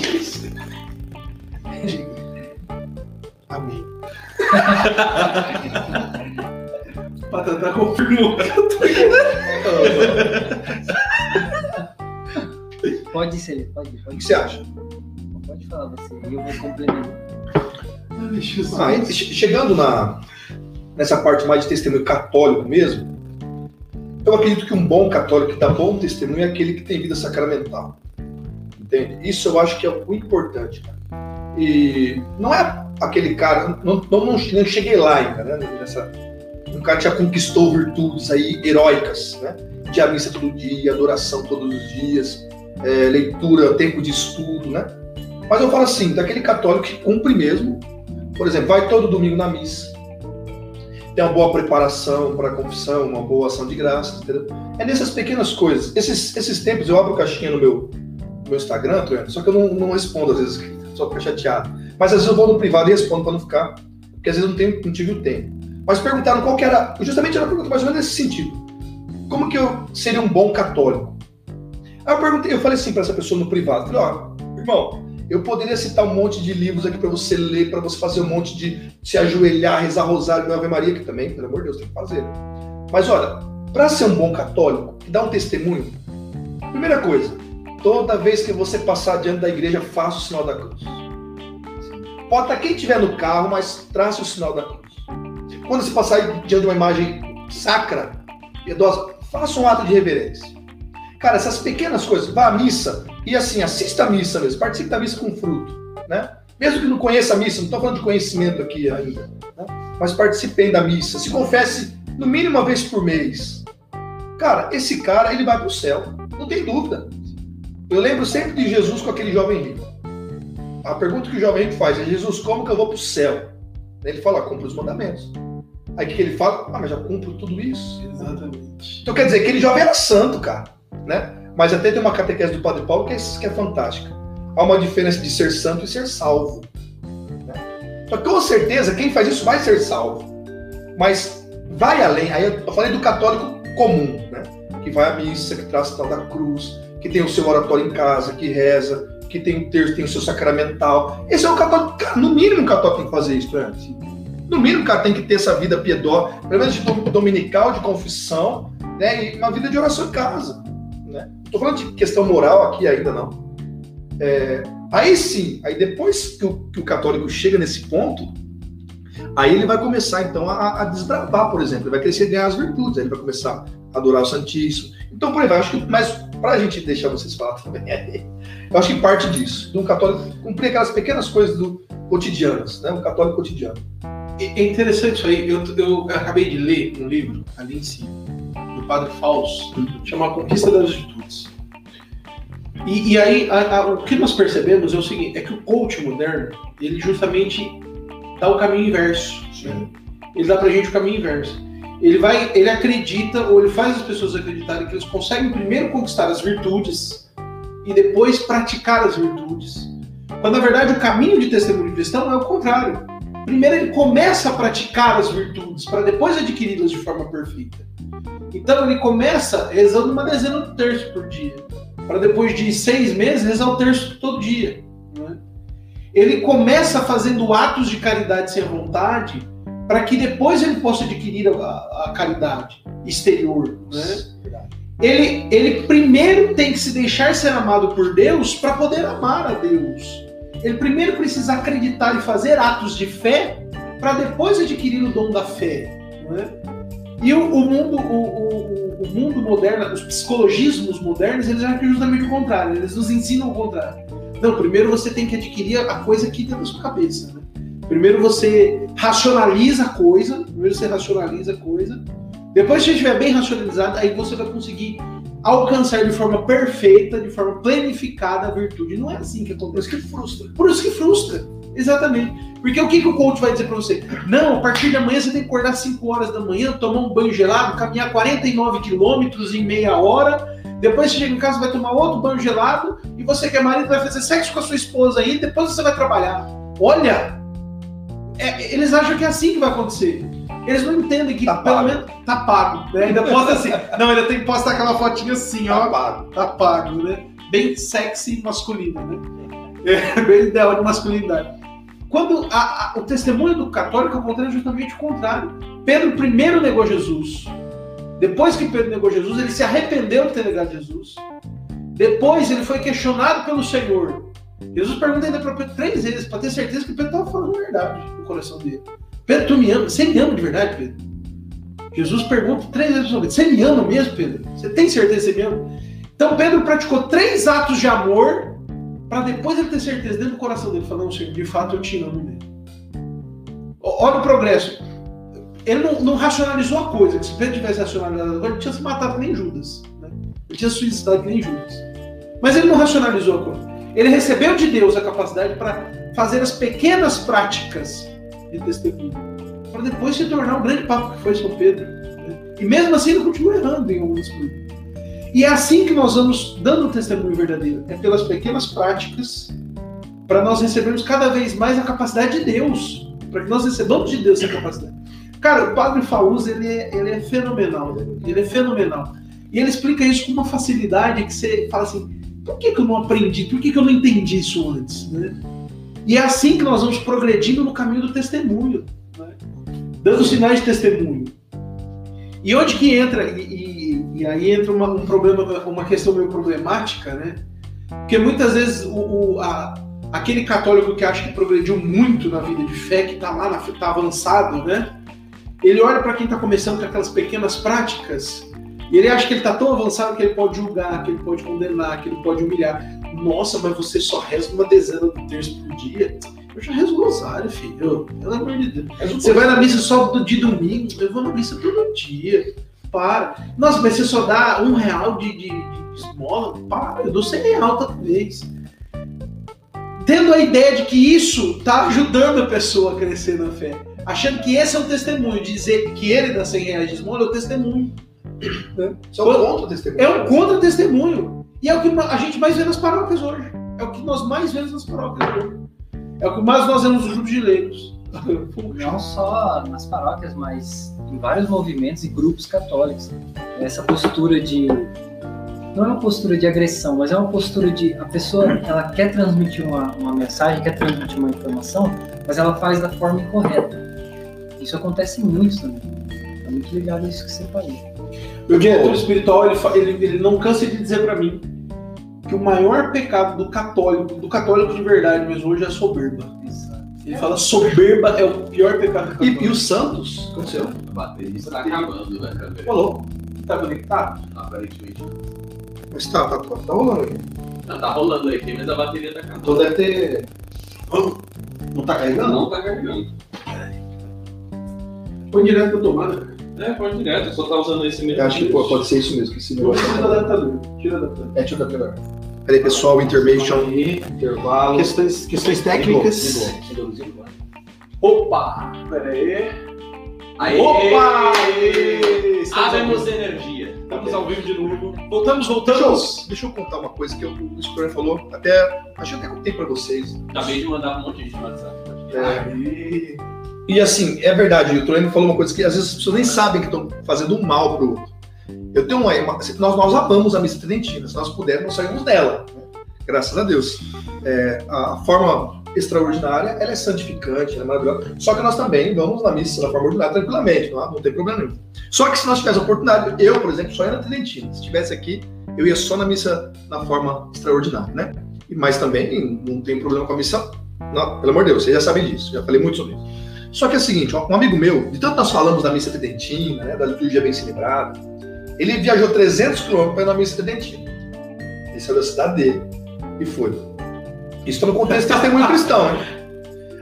Amém. Patata tá confirmou que eu indo. Pode ser, pode, pode. O que você acha? Pode falar você, eu vou complementar. Ah, che- chegando na, nessa parte mais de testemunho católico mesmo, eu acredito que um bom católico que dá bom testemunho é aquele que tem vida sacramental. Entende? Isso eu acho que é o importante. cara. E não é aquele cara, não, não, não, não cheguei lá ainda, né? Nessa, um cara que já conquistou virtudes aí heróicas, né? De a missa todo dia, adoração todos os dias, é, leitura, tempo de estudo, né? Mas eu falo assim, daquele católico que cumpre mesmo por exemplo, vai todo domingo na missa, tem uma boa preparação para a confissão, uma boa ação de graças, entendeu? É nessas pequenas coisas. Esses, esses tempos eu abro caixinha no meu, no meu Instagram, só que eu não, não respondo às vezes, [LAUGHS] só fica chateado. Mas às vezes eu vou no privado e respondo para não ficar, porque às vezes eu não, tenho, não tive o tempo. Mas perguntaram qual que era, justamente era uma pergunta mais ou menos nesse sentido. Como que eu seria um bom católico? Aí eu perguntei, eu falei assim para essa pessoa no privado, falei, ó, irmão, eu poderia citar um monte de livros aqui para você ler, para você fazer um monte de se ajoelhar, rezar rosário e Ave Maria, que também, pelo amor de Deus, tem que fazer. Mas olha, para ser um bom católico, que dá um testemunho, primeira coisa, toda vez que você passar diante da igreja, faça o sinal da cruz. Estar quem estiver no carro, mas trace o sinal da cruz. Quando você passar diante de uma imagem sacra, piedosa, faça um ato de reverência. Cara, essas pequenas coisas, vá à missa e assim, assista a missa mesmo, participe da missa com fruto, né? Mesmo que não conheça a missa, não estou falando de conhecimento aqui ainda, né? mas participem da missa, se confesse no mínimo uma vez por mês. Cara, esse cara, ele vai para o céu, não tem dúvida. Eu lembro sempre de Jesus com aquele jovem rico. A pergunta que o jovem rico faz é: Jesus, como que eu vou para o céu? Ele fala: cumpre os mandamentos. Aí o que que ele fala? Ah, mas já cumpro tudo isso. Exatamente. Então quer dizer, aquele jovem era santo, cara, né? Mas até tem uma catequese do Padre Paulo que é, que é fantástica. Há uma diferença de ser santo e ser salvo. Né? Que com certeza quem faz isso vai ser salvo. Mas vai além. Aí eu falei do católico comum, né? Que vai à missa, que traz tal da cruz, que tem o seu oratório em casa, que reza, que tem o terço, tem o seu sacramental. Esse é o católico. No mínimo o católico tem que fazer isso, né? No mínimo cara tem que ter essa vida piedosa, pelo menos de dom- dominical, de confissão, né? E uma vida de oração em casa. Tô falando de questão moral aqui ainda, não. É, aí sim, aí depois que o, que o católico chega nesse ponto, aí ele vai começar então a, a desbravar, por exemplo, ele vai crescer e ganhar as virtudes, aí ele vai começar a adorar o Santíssimo. Então, por aí vai, acho que, mas para a gente deixar vocês falar também, [LAUGHS] eu acho que parte disso, de um católico cumprir aquelas pequenas coisas do cotidianas, né? Um católico cotidiano. É é interessante isso aí. Eu, eu acabei de ler um livro ali em cima, Padre Fausto, chama A Conquista das Virtudes. E, e aí, a- a- o que nós percebemos é o seguinte: é que o coach moderno, ele justamente dá o caminho inverso. né? Ele dá pra gente o caminho inverso. Ele vai, ele acredita, ou ele faz as pessoas acreditarem que eles conseguem primeiro conquistar as virtudes e depois praticar as virtudes. Quando na verdade o caminho de testemunho cristão é o contrário. Primeiro ele começa a praticar as virtudes para depois adquiri-las de forma perfeita. Então ele começa rezando uma dezena do terço por dia, para depois de seis meses rezar o terço todo dia. né? Ele começa fazendo atos de caridade sem vontade, para que depois ele possa adquirir a, a caridade exterior. Né? Ele, ele primeiro tem que se deixar ser amado por Deus para poder amar a Deus. Ele primeiro precisa acreditar e fazer atos de fé para depois adquirir o dom da fé. não é? E o, o mundo, o, o- o mundo moderno, os psicologismos modernos, eles acham justamente o contrário. Eles nos ensinam o contrário. Não, primeiro você tem que adquirir a coisa aqui dentro da sua cabeça. né? Primeiro você racionaliza a coisa, primeiro você racionaliza a coisa. Depois que estiver bem racionalizado, aí você vai conseguir alcançar de forma perfeita, de forma planificada a virtude. Não é assim que acontece. Por isso que frustra. Por isso que frustra. Exatamente. Porque o que, que o coach vai dizer pra você? Não, a partir de amanhã você tem que acordar 5 horas da manhã, tomar um banho gelado, caminhar 49 quilômetros em meia hora. Depois você chega em casa, vai tomar outro banho gelado. E você que é marido vai fazer sexo com a sua esposa aí. Depois você vai trabalhar. Olha, é, eles acham que é assim que vai acontecer. Eles não entendem que Tá pelo pago. menos tá pago. Né? Ainda posta assim. Não, ainda tem que postar aquela fotinha assim, ó Tá pago. tá pago, né? Bem sexy masculino, né? É, bem ideal de masculinidade. Quando a- a- o testemunho do católico acontece justamente o contrário. Pedro primeiro negou Jesus. Depois que Pedro negou Jesus, ele se arrependeu de ter negado Jesus. Depois ele foi questionado pelo Senhor. Jesus pergunta ainda para Pedro três vezes, para ter certeza que Pedro estava falando a verdade no coração dele. Pedro, tu me ama? Você me ama de verdade, Pedro? Jesus pergunta três vezes para Você me ama mesmo, Pedro? Você tem certeza que você me ama? Então Pedro praticou três atos de amor para depois ele ter certeza dentro do coração dele, falando, Senhor, de fato eu te amo mesmo. Ó- Olha o progresso. Ele não, não racionalizou a coisa, que se Pedro tivesse racionalizado agora, ele tinha se matado nem Judas. Né? Ele tinha se suicidado que nem Judas. Mas ele não racionalizou a coisa. Ele recebeu de Deus a capacidade para fazer as pequenas práticas de testemunho, para depois se tornar o grande papo que foi São Pedro. né? E mesmo assim ele continua errando em algumas coisas. E é assim que nós vamos dando o testemunho verdadeiro. É pelas pequenas práticas, para nós recebermos cada vez mais a capacidade de Deus. Para que nós recebamos de Deus essa capacidade. Cara, o Padre Faúz, ele é, ele é fenomenal. Ele é fenomenal. E ele explica isso com uma facilidade que você fala assim, por que, que eu não aprendi? Por que, que eu não entendi isso antes? Né? E é assim que nós vamos progredindo no caminho do testemunho. né? Dando sinais de testemunho. E onde que entra, e, e- aí entra uma, um problema, uma questão meio problemática, né? Porque muitas vezes o, o- a- aquele católico que acha que progrediu muito na vida de fé, que está lá, na, tá avançado, né? Ele olha para quem está começando com aquelas pequenas práticas e ele acha que ele está tão avançado que ele pode julgar, que ele pode condenar, que ele pode humilhar. Nossa, mas você só reza uma dezena do terço por dia? Eu já rezo rosário, filho. Pelo amor de Deus. Você vai na missa só do- de domingo? Eu vou na missa todo dia. Para. Nossa, mas você só dá um real de, de, de esmola? Para, eu dou 100 real toda vez. Tendo a ideia de que isso está ajudando a pessoa a crescer na fé. Achando que esse é o testemunho. Dizer que ele dá 100 reais de esmola é o testemunho. Isso é um contra testemunho. É um contra-testemunho. E é o que a gente mais vê nas paróquias hoje. É o que nós mais vemos nas paróquias hoje. É o que mais nós vemos nos grupos de leigos. Não só nas paróquias, mas em vários movimentos e grupos católicos. Essa postura de. Não é uma postura de agressão, mas é uma postura de. A pessoa ela quer transmitir uma, uma mensagem, quer transmitir uma informação, mas ela faz da forma incorreta. Isso acontece muito também. É muito ligado a isso que você falou. Meu diretor espiritual, ele, ele, ele não cansa de dizer pra mim que o maior pecado do católico, do católico de verdade mesmo hoje é a soberba. Ele fala soberba é o pior pecado do E, e o Santos? O que aconteceu? A bateria está acabando na câmera. Rolou. Tá conectado? Aparentemente. Mas tá, tá, tá, tá rolando aqui. Não, tá rolando aqui, mas a bateria tá acabando. Então deve ter. Não tá carregando? Não tá carregando. Põe direto pra tomada. É, pode direto, eu só tá usando esse mesmo. Eu acho que pô, pode ser isso mesmo, que esse Não negócio. precisa do adaptador. Tira o adaptador. É, eu dar melhor. Peraí, pessoal, intermission, intervalo. Questões, questões técnicas. Opa! Pera aí. Aê! Opa! Aê! Havemos vivo. energia. Estamos ao vivo de novo. Voltamos, Deixa eu, voltamos. deixa eu contar uma coisa que eu- o Scorpion falou, até. Acho que até contei pra vocês. Acabei de mandar um monte de gente no WhatsApp. Aí. E assim, é verdade, o Toleno falou uma coisa que às vezes as pessoas nem sabem que estão fazendo um mal pro outro. Eu tenho uma. uma- nós, nós amamos a missa tridentina, se nós pudermos, saímos dela. né? Graças a Deus. É, a forma extraordinária, ela é santificante, ela é maravilhosa. Só que nós também vamos na missa na forma ordinária tranquilamente, não, não tem problema nenhum. Só que se nós tivéssemos oportunidade, eu, por exemplo, só ia na tridentina. Se estivesse aqui, eu ia só na missa na forma extraordinária, né? Mas também não tem problema com a missa. Não, pelo amor de Deus, vocês já sabem disso, já falei muito sobre isso. Só que é o seguinte, um amigo meu, de tanto nós falamos da missa tridentina, né, da liturgia bem celebrada, ele viajou 300 quilômetros para ir na missa tridentina. Ele saiu da cidade dele e foi. Isso tá no contexto de testemunho cristão, né?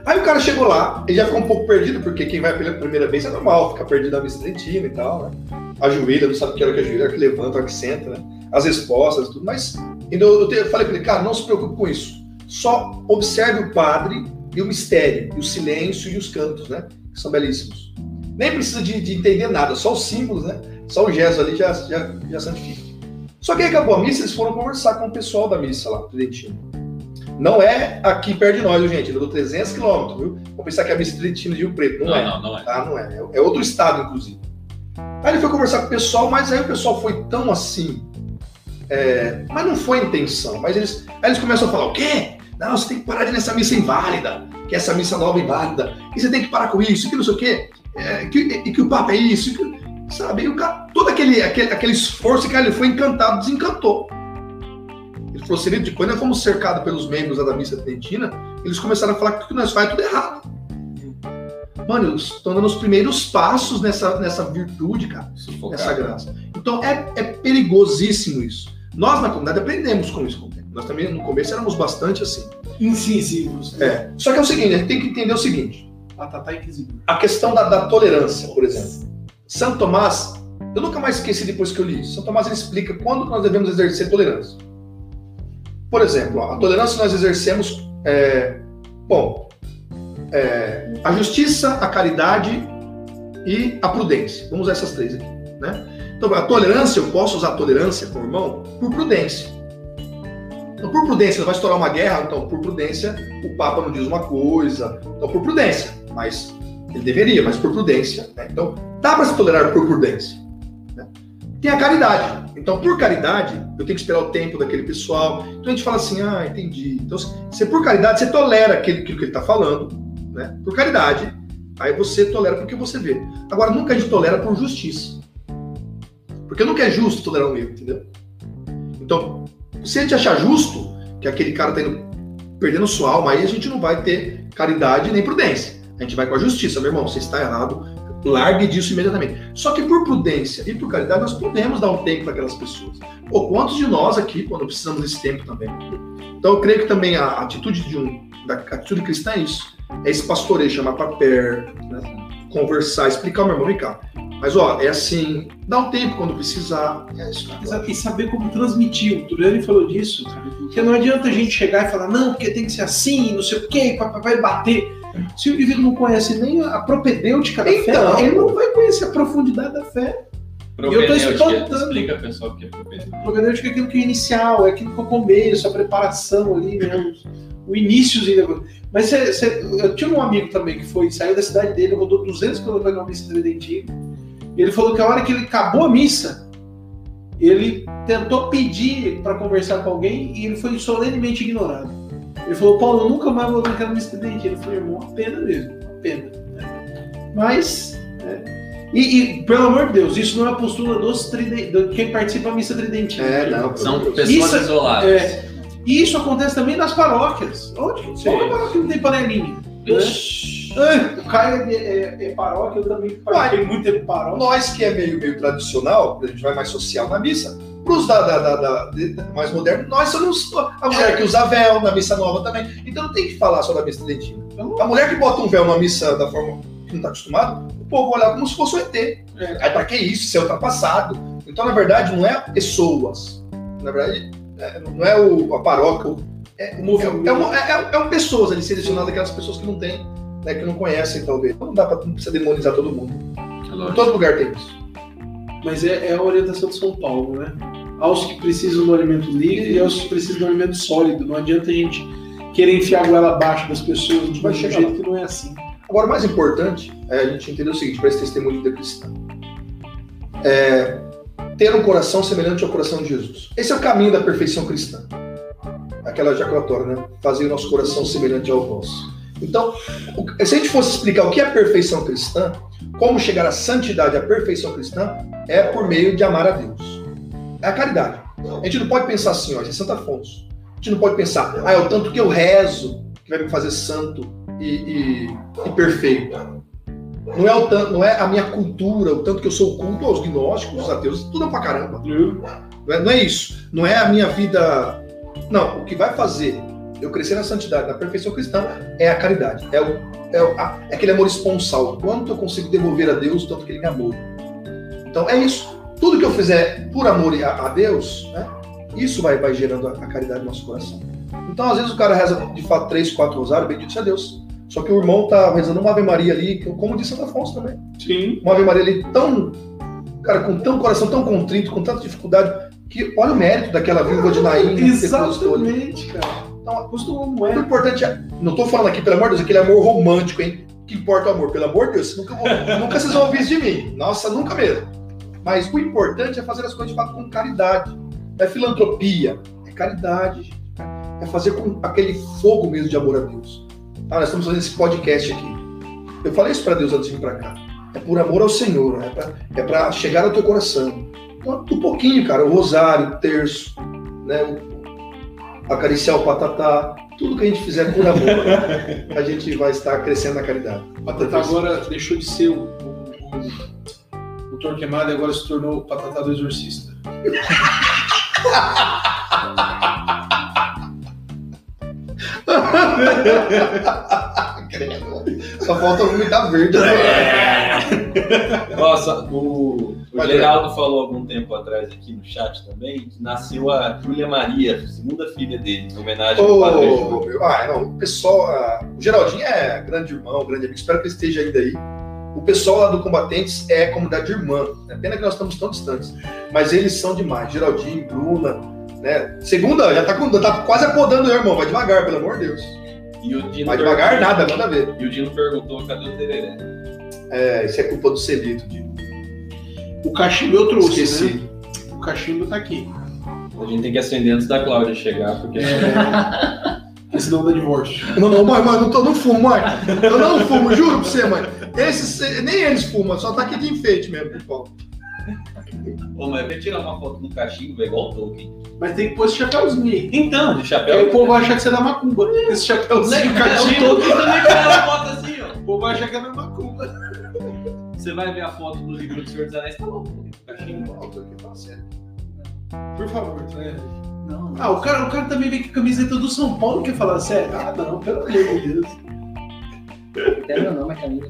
Aí o cara chegou lá, ele já ficou um pouco perdido, porque quem vai pela primeira vez é normal, ficar perdido na missa tridentina e tal, né? Ajoelha, não sabe que era que a hora que levanta, a hora que senta, né? As respostas e tudo, mas ainda eu, eu eu falei para ele, cara, não se preocupe com isso. Só observe o padre e o mistério, e o silêncio e os cantos, né? Que são belíssimos. Nem precisa de, de entender nada, só os símbolos, né? Só o gesto ali já, já, já santifica. Só que aí acabou a missa, eles foram conversar com o pessoal da missa lá, Tridentino. Não é aqui perto de nós, gente? Dou 300 quilômetros, viu? Vamos pensar que é a missa Tridentino de Rio Preto. Não, Não, é. não, não é. Tá? Não é. É outro estado, inclusive. Aí ele foi conversar com o pessoal, mas aí o pessoal foi tão assim. é, Mas não foi intenção. Mas eles. Aí eles começam a falar: o quê? Não, você tem que parar de ir nessa missa inválida, que é essa missa nova inválida, e você tem que parar com isso, que não sei o quê, é, que, e que o Papa é isso, que, sabe? E o cara, todo aquele, aquele, aquele esforço, cara, ele foi encantado, desencantou. Ele falou assim, depois nós fomos cercados pelos membros da missa tridentina, eles começaram a falar que o que nós fazemos é tudo errado. Mano, estão dando os primeiros passos nessa, nessa virtude, cara, nessa graça. Então é, é perigosíssimo isso. Nós na comunidade aprendemos com isso com o tempo. Nós também no começo éramos bastante assim. Incisivos. É. Só que é o seguinte, a gente tem que entender o seguinte. A questão da, da tolerância, por exemplo. Santo Tomás, eu nunca mais esqueci depois que eu li. Santo Tomás ele explica quando nós devemos exercer tolerância. Por exemplo, a tolerância nós exercemos, é, bom, é, a justiça, a caridade e a prudência. Vamos usar essas três aqui, né? Então, a tolerância, eu posso usar a tolerância com o irmão por prudência. Então, por prudência, vai estourar uma guerra, então, por prudência, o Papa não diz uma coisa. Então, por prudência, mas ele deveria, mas por prudência. Né? Então, dá para se tolerar por prudência. Né? Tem a caridade. Então, por caridade, eu tenho que esperar o tempo daquele pessoal. Então, a gente fala assim, ah, entendi. Então, se por caridade, você tolera aquilo, que ele está falando, né? Por caridade, aí você tolera porque você vê. Agora, nunca a gente tolera por justiça. Porque nunca é justo tolerar um erro, entendeu? Então, se a gente achar justo que aquele cara está perdendo sua alma, aí a gente não vai ter caridade nem prudência. A gente vai com a justiça, meu irmão, você está errado, largue disso imediatamente. Só que por prudência e por caridade, nós podemos dar um tempo para aquelas pessoas. Pô, quantos de nós aqui, quando precisamos desse tempo também? Então, eu creio que também a atitude de um, da atitude cristã é isso é esse pastoreio, chamar para perto, né? conversar, explicar, meu irmão, vem cá. Mas, ó, é assim, dá um tempo quando precisar. É isso, e saber como transmitir. O Turiani falou disso, que não adianta a gente chegar e falar, não, porque tem que ser assim, não sei o quê, vai bater. Se o indivíduo não conhece nem a propedêutica da então, fé, ele não vai conhecer a profundidade da fé. explorando. Explica, pessoal, o que é propedêutica. Propedêutica é aquilo que é inicial, é aquilo que é o começo, a preparação ali, né? o iníciozinho. Mas cê, cê, eu tinha um amigo também que foi, saiu da cidade dele, rodou 200 km para uma missa tridentina. Ele falou que a hora que ele acabou a missa, ele tentou pedir para conversar com alguém e ele foi solenemente ignorado. Ele falou, Paulo, eu nunca mais vou naquela missa tridentina. Eu falei, irmão, uma pena mesmo, uma pena. Né? Mas, é. e, e, pelo amor de Deus, isso não é a postura dos de quem participa da missa tridentina. É, não, são pessoas isso, isoladas. É, e isso acontece também nas paróquias. Onde que Sim. paróquia não tem panelinha? Né? O Caio é, é, é, paróquia, eu também participei muito tempo paróquia. Nós que é meio, meio tradicional, a gente vai mais social na missa, para os da, da, da, da, mais modernos, nós somos a mulher que usa véu na missa nova também. Então não tem que falar só da missa tridentina. A mulher que bota um véu na missa da forma que não está acostumado, o povo olha como se fosse o ET. É. Aí para que isso? Isso é ultrapassado. Então, na verdade, não é pessoas. Na verdade, é, não é o, a paróquia, é, o movimento. É, é, é, é, um pessoas ali selecionadas, aquelas pessoas que não têm, né, que não conhecem, talvez. Não dá para não precisa demonizar todo mundo. Em todo lugar tem isso. Mas é, a orientação de São Paulo, né? Aos que precisam do alimento livre e aos que precisam do alimento sólido. Não adianta a gente querer enfiar a goela abaixo das pessoas de um jeito que não é assim. Agora, o mais importante é a gente entender o seguinte, para esse testemunho de cristã. É, ter um coração semelhante ao coração de Jesus. Esse é o caminho da perfeição cristã. Aquela ejaculatória, né? Fazer o nosso coração semelhante ao vosso. Então, se a gente fosse explicar o que é perfeição cristã, como chegar à santidade, à perfeição cristã, é por meio de amar a Deus. É a caridade. A gente não pode pensar assim, ó, é Santo Afonso. A gente não pode pensar, ah, é o tanto que eu rezo que vai me fazer santo e, e, e perfeito. Não é, o tanto, não é a minha cultura, o tanto que eu sou culto aos gnósticos, aos ateus, tudo é pra caramba. Não é, não é isso. Não é a minha vida. Não, o que vai fazer eu crescer na santidade, na perfeição cristã, é a caridade. É, o, é, o, é aquele amor esponsal. Quanto eu consigo devolver a Deus, tanto que ele me amou. Então é isso. Tudo que eu fizer por amor a, Deus, né, isso vai, vai gerando a, caridade no nosso coração. Então, às vezes, o cara reza de fato três, quatro rosários, bendito seja Deus. Só que o irmão tá rezando uma Ave Maria ali, como disse Santo Afonso também. Sim. Uma Ave Maria ali tão, cara, com tão coração tão contrito, com tanta dificuldade, que olha o mérito daquela viúva de Naim. Exatamente, cara. Então, custo é. O importante é, não tô falando aqui, pelo amor de Deus, aquele amor romântico, hein? Que importa o amor, pelo amor de Deus, nunca, nunca vocês vão ouvir isso de mim. Nossa, nunca mesmo. Mas o importante é fazer as coisas de fato com caridade. É filantropia, é caridade. é fazer com aquele fogo mesmo de amor a Deus. Ah, nós estamos fazendo esse podcast aqui. Eu falei isso para Deus antes de vir para cá. É por amor ao Senhor, é para é pra chegar ao teu coração. Então, um pouquinho, cara, o rosário, o terço, né, o, acariciar o patatá, tudo que a gente fizer por amor, [LAUGHS] a gente vai estar crescendo na caridade. O Patatá agora deixou de ser o, o Torquemada e agora se tornou o Patatá do Exorcista. [LAUGHS] Só falta vomitar verde. Né? Nossa, o, o Geraldo falou algum tempo atrás aqui no chat também que nasceu a Júlia Maria, segunda filha dele, em homenagem ao Padre Júlio. Ah, não, o pessoal, ah, o Geraldinho é grande irmão, grande amigo, espero que ele esteja ainda aí. O pessoal lá do Combatentes é comunidade irmã, é pena que nós estamos tão distantes, mas eles são demais. Geraldinho, Bruna, né? Segunda, já tá, com, tá quase apodando o irmão, vai devagar, pelo amor de Deus. E o Dino Vai devagar perguntou- nada, manda ver. E o Dino perguntou cadê o Tereré. É, isso é culpa do Celito, de O cachimbo eu trouxe, esqueci. né? O cachimbo tá aqui. A gente tem que acender antes da Cláudia chegar, porque Porque senão dá divórcio. Não, não, mãe, mãe, não, tô, não fumo, mãe. Eu não fumo, juro pra você, mãe. Esses, nem eles fumam, só tá aqui de enfeite mesmo, pessoal. Ô, mas vai tirar uma foto no cachimbo, é igual o Tolkien. Mas tem que pôr esse chapéuzinho aí. Então, de Aí chapéu. o povo vai achar que você dá macumba. Esse chapéuzinho o cachimbo. Tolkien também tira uma foto assim, ó. O povo vai achar que é da macumba. Você vai ver a foto do livro do Senhor dos Anéis, tá bom. Cachimbo. Por favor, né? Não, Ah, o cara, o cara também vem com a camiseta do São Paulo quer falar sério? Ah, não, pelo amor de Deus. Até meu nome é mim.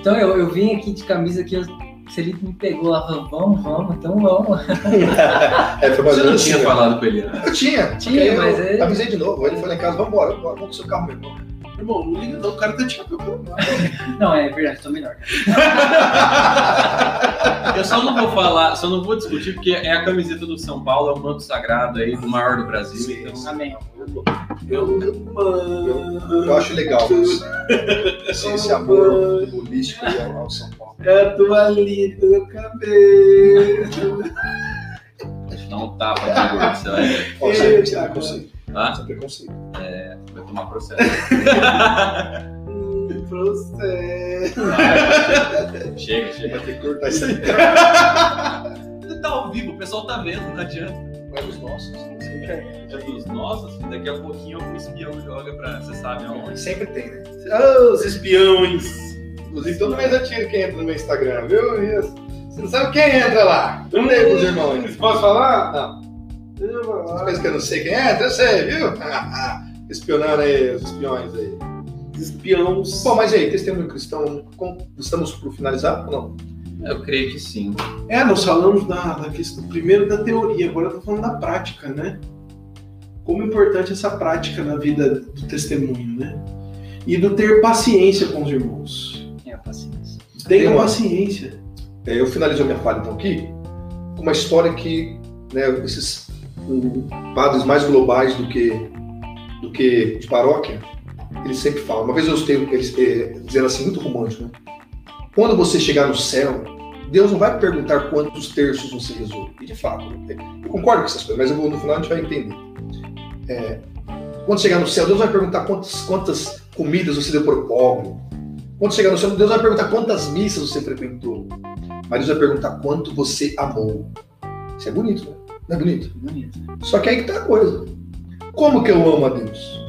Então eu, eu vim aqui de camisa que o Celito me pegou lá, falou, vamos, vamos, então vamos. [LAUGHS] É, foi mais Você não tinha assim, falado com ele antes? Eu tinha, Tinha, eu mas é- avisei de novo. Ele foi lá em casa, vambora, vambora, vamos com o seu carro, meu irmão. Não liga não, o cara tá de chapéu pelo lado. Não, é verdade, tô melhor. [LAUGHS] Eu só não vou falar, só não vou discutir, porque é a camiseta do São Paulo, é o manto sagrado aí, do maior do Brasil. Então, Amém. Eu, Eu acho legal isso. Esse, esse amor holístico ao São Paulo. É a tua lida no cabelo. dá um tapa de gordo, você vai ver. Isso é isso é preconceito. Tá? É. Vai tomar processo. Hum, [LAUGHS] Processo. chega, chega. Vai ter que cortar isso aí. Você tá ao vivo, o pessoal tá vendo, não adianta. Vai dos nossos. É dos nossos, daqui a pouquinho algum espião joga pra. Você sabe aonde. Sempre tem, né? Ah, os espiões. Inclusive, todo mês eu tiro quem entra no meu Instagram, viu? Isso. Você não sabe quem entra lá. Não lembro pros irmãos. Posso falar? Não. Vocês pensam que eu não sei quem entra? Eu sei, viu? [LAUGHS] Espionando aí os espiões aí. Espiões. Bom, mas aí, testemunho cristão, estamos por finalizar ou não? Eu creio que sim. É, nós falamos da, da questão, primeiro da teoria, agora eu tô falando da prática, né? Como é importante essa prática na vida do testemunho, né? E do ter paciência com os irmãos. É, paciência. Tenha Tem uma- paciência. É, eu finalizo a minha fala então aqui com uma história que né, esses padres mais globais do que do que de paróquia eles sempre falam. Uma vez eu escutei eles eh, dizendo assim muito romântico, né? Quando você chegar no céu, Deus não vai perguntar quantos terços você rezou. E de fato, eu concordo com essas coisas, mas eu vou, no final a gente vai entender. É, quando chegar no céu, Deus vai perguntar quantas, quantas comidas você deu para o pobre. Quando chegar no céu, Deus vai perguntar quantas missas você frequentou. Mas Deus vai perguntar quanto você amou. Isso é bonito, né? Não é bonito? Bonito. Só que aí que tá a coisa. Como que eu amo a Deus?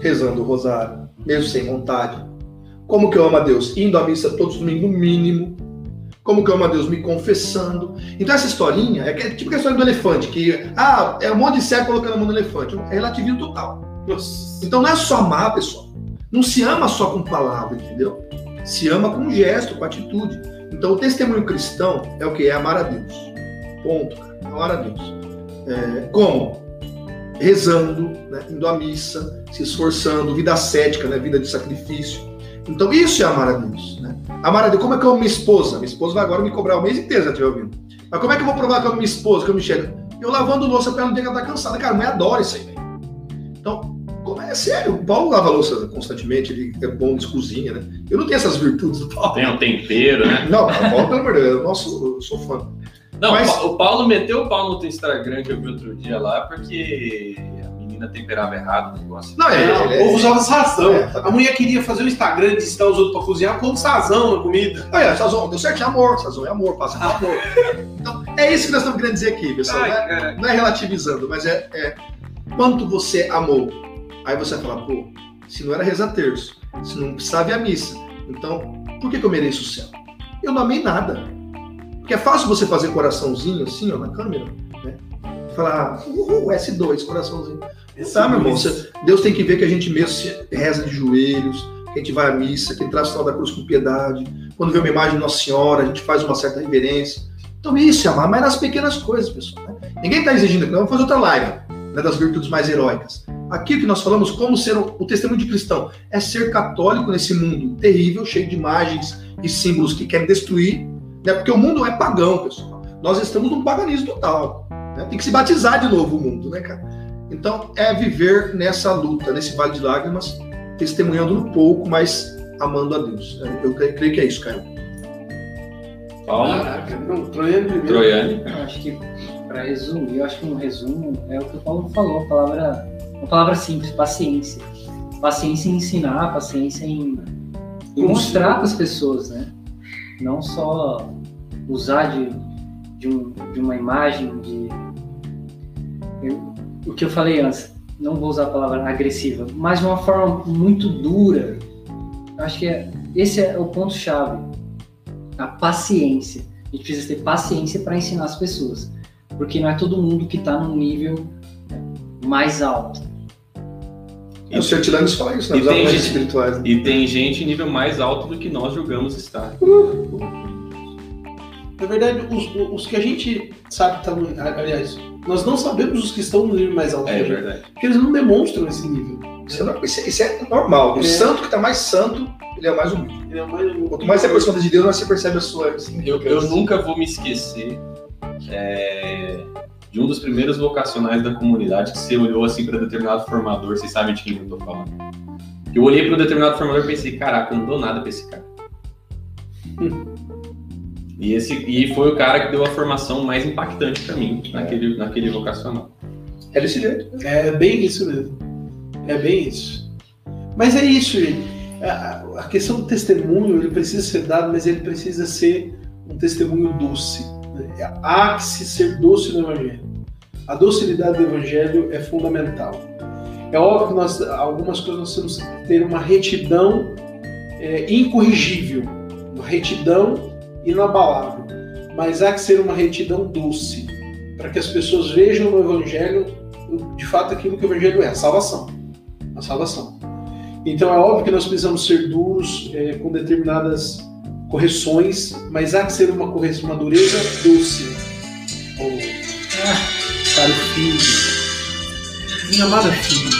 Rezando o rosário, mesmo sem vontade. Como que eu amo a Deus? Indo à missa todos os domingos, no mínimo. Como que eu amo a Deus? Me confessando. Então essa historinha é tipo a história do elefante, que ah, é um monte de cego colocando a mão no elefante. É relativismo total. Nossa. Então não é só amar, pessoal. Não se ama só com palavra, entendeu? Se ama com gesto, com atitude. Então o testemunho cristão é o que? É amar a Deus. Ponto, Amar a Deus. É, como? Rezando, né? indo à missa, se esforçando, vida ascética, né? vida de sacrifício. Então isso é amar a Deus. Né? Amar a Deus. Como é que eu amo minha esposa? Minha esposa vai agora me cobrar o mês inteiro, já estiver ouvindo. Mas como é que eu vou provar que eu amo minha esposa, que eu me enxergo? Eu lavando louça pra ela não ter que ela tá cansada. Cara, a mulher adora isso aí, velho. Então, como é sério, o Paulo lava louça constantemente, ele é bom de cozinha, né? Eu não tenho essas virtudes do Paulo. Tem o tempero, né? Não, o Paulo, pelo amor de Deus, eu sou fã. Não, Mas- o Pa- o Paulo meteu o pau no teu Instagram que eu vi outro dia lá, porque a menina temperava errado o negócio. Não, é, Não, ele o é- povo usava sazão. É, tá a mulher queria fazer o Instagram de ensinar os outros pra cozinhar, pondo sazão na comida. Ah, é, Sazon, deu certo, é amor. Sazon é amor, passa por amor. Então, é isso que nós estamos querendo dizer aqui, pessoal. Ai, não, é, cara. não é relativizando, mas é, é quanto você amou. Aí você vai falar, pô, se não era rezar terço, se não precisava ir à missa, então por que, que eu mereço o céu? Eu não amei nada. Porque é fácil você fazer coraçãozinho assim, ó, na câmera, né? Falar, uhul, S2, coraçãozinho. Tá, meu irmão, você- Deus tem que ver que a gente mesmo se reza de joelhos, que a gente vai à missa, que a gente traz o sinal da cruz com piedade. Quando vê uma imagem de Nossa Senhora, a gente faz uma certa reverência. Então isso é amar, mas nas pequenas coisas, pessoal. né? Ninguém está exigindo aqui, não. vamos fazer outra live né, das virtudes mais heróicas. Aqui o que nós falamos, como ser o, o testemunho de cristão, é ser católico nesse mundo terrível, cheio de imagens e símbolos que querem destruir, né? porque o mundo é pagão, pessoal. Nós estamos num paganismo total. né? Tem que se batizar de novo o mundo, né, cara? Então, é viver nessa luta, nesse vale de lágrimas, testemunhando no pouco, mas amando a Deus. Eu creio, que é isso, cara. Paulo, Caraca, não, Troiano primeiro. Troiane. Eu acho que, para resumir, eu acho que um resumo é o que o Paulo falou, a palavra, uma palavra simples, paciência. Paciência em ensinar, paciência em, em mostrar para as pessoas, né? Não só usar de, de, um- de uma imagem, de. eu- o que eu falei antes, não vou usar a palavra agressiva, mas de uma forma muito dura. Acho que é, esse é o ponto-chave. A paciência. A gente precisa ter paciência para ensinar as pessoas. Porque não é todo mundo que está num nível mais alto. E o Sertilanes fala isso, né? E Os tem gente- espirituais. né? E tem gente em nível mais alto do que nós julgamos estar. Na verdade, os, os que a gente sabe que estão. no- Aliás, nós não sabemos os que estão no nível mais alto É gente, verdade. porque eles não demonstram esse nível. Isso é, isso é- isso é normal. O É. santo que está mais santo, ele é mais humilde. Ele é mais, Quanto mais você aproxima de Deus, mais você percebe a sua Eu, significância. eu nunca vou me esquecer é, de um dos primeiros vocacionais da comunidade que você olhou assim para determinado formador, vocês sabem de quem eu tô falando. Eu olhei para um determinado formador e pensei, caraca, eu não dou nada para esse cara. E, esse, e foi o cara que deu a formação mais impactante para mim naquele, naquele vocacional. É desse jeito. É bem isso mesmo. É bem isso. Mas é isso, gente. A, a questão do testemunho, ele precisa ser dado, mas ele precisa ser um testemunho doce. Né? Há que se ser doce no Evangelho. A docilidade do Evangelho é fundamental. É óbvio que nós, algumas coisas nós temos que ter uma retidão é, incorrigível, uma retidão inabalável. Mas há que ser uma retidão doce, para que as pessoas vejam no Evangelho de fato aquilo que o Evangelho é, a salvação. A salvação. Então é óbvio que nós precisamos ser duros é, com determinadas correções, mas há que ser uma correção, uma dureza doce. Oh, para o filho, minha amada filha,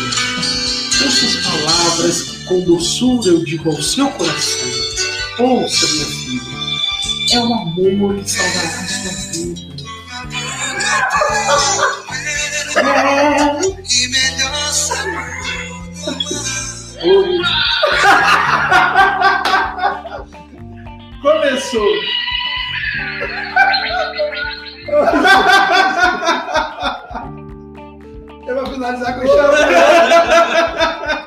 essas palavras que com doçura eu digo ao seu coração. Ouça, minha filha, é o amor que salvará a sua vida. E melhor saber. Começou. [LAUGHS] Eu vou finalizar com chave. [LAUGHS]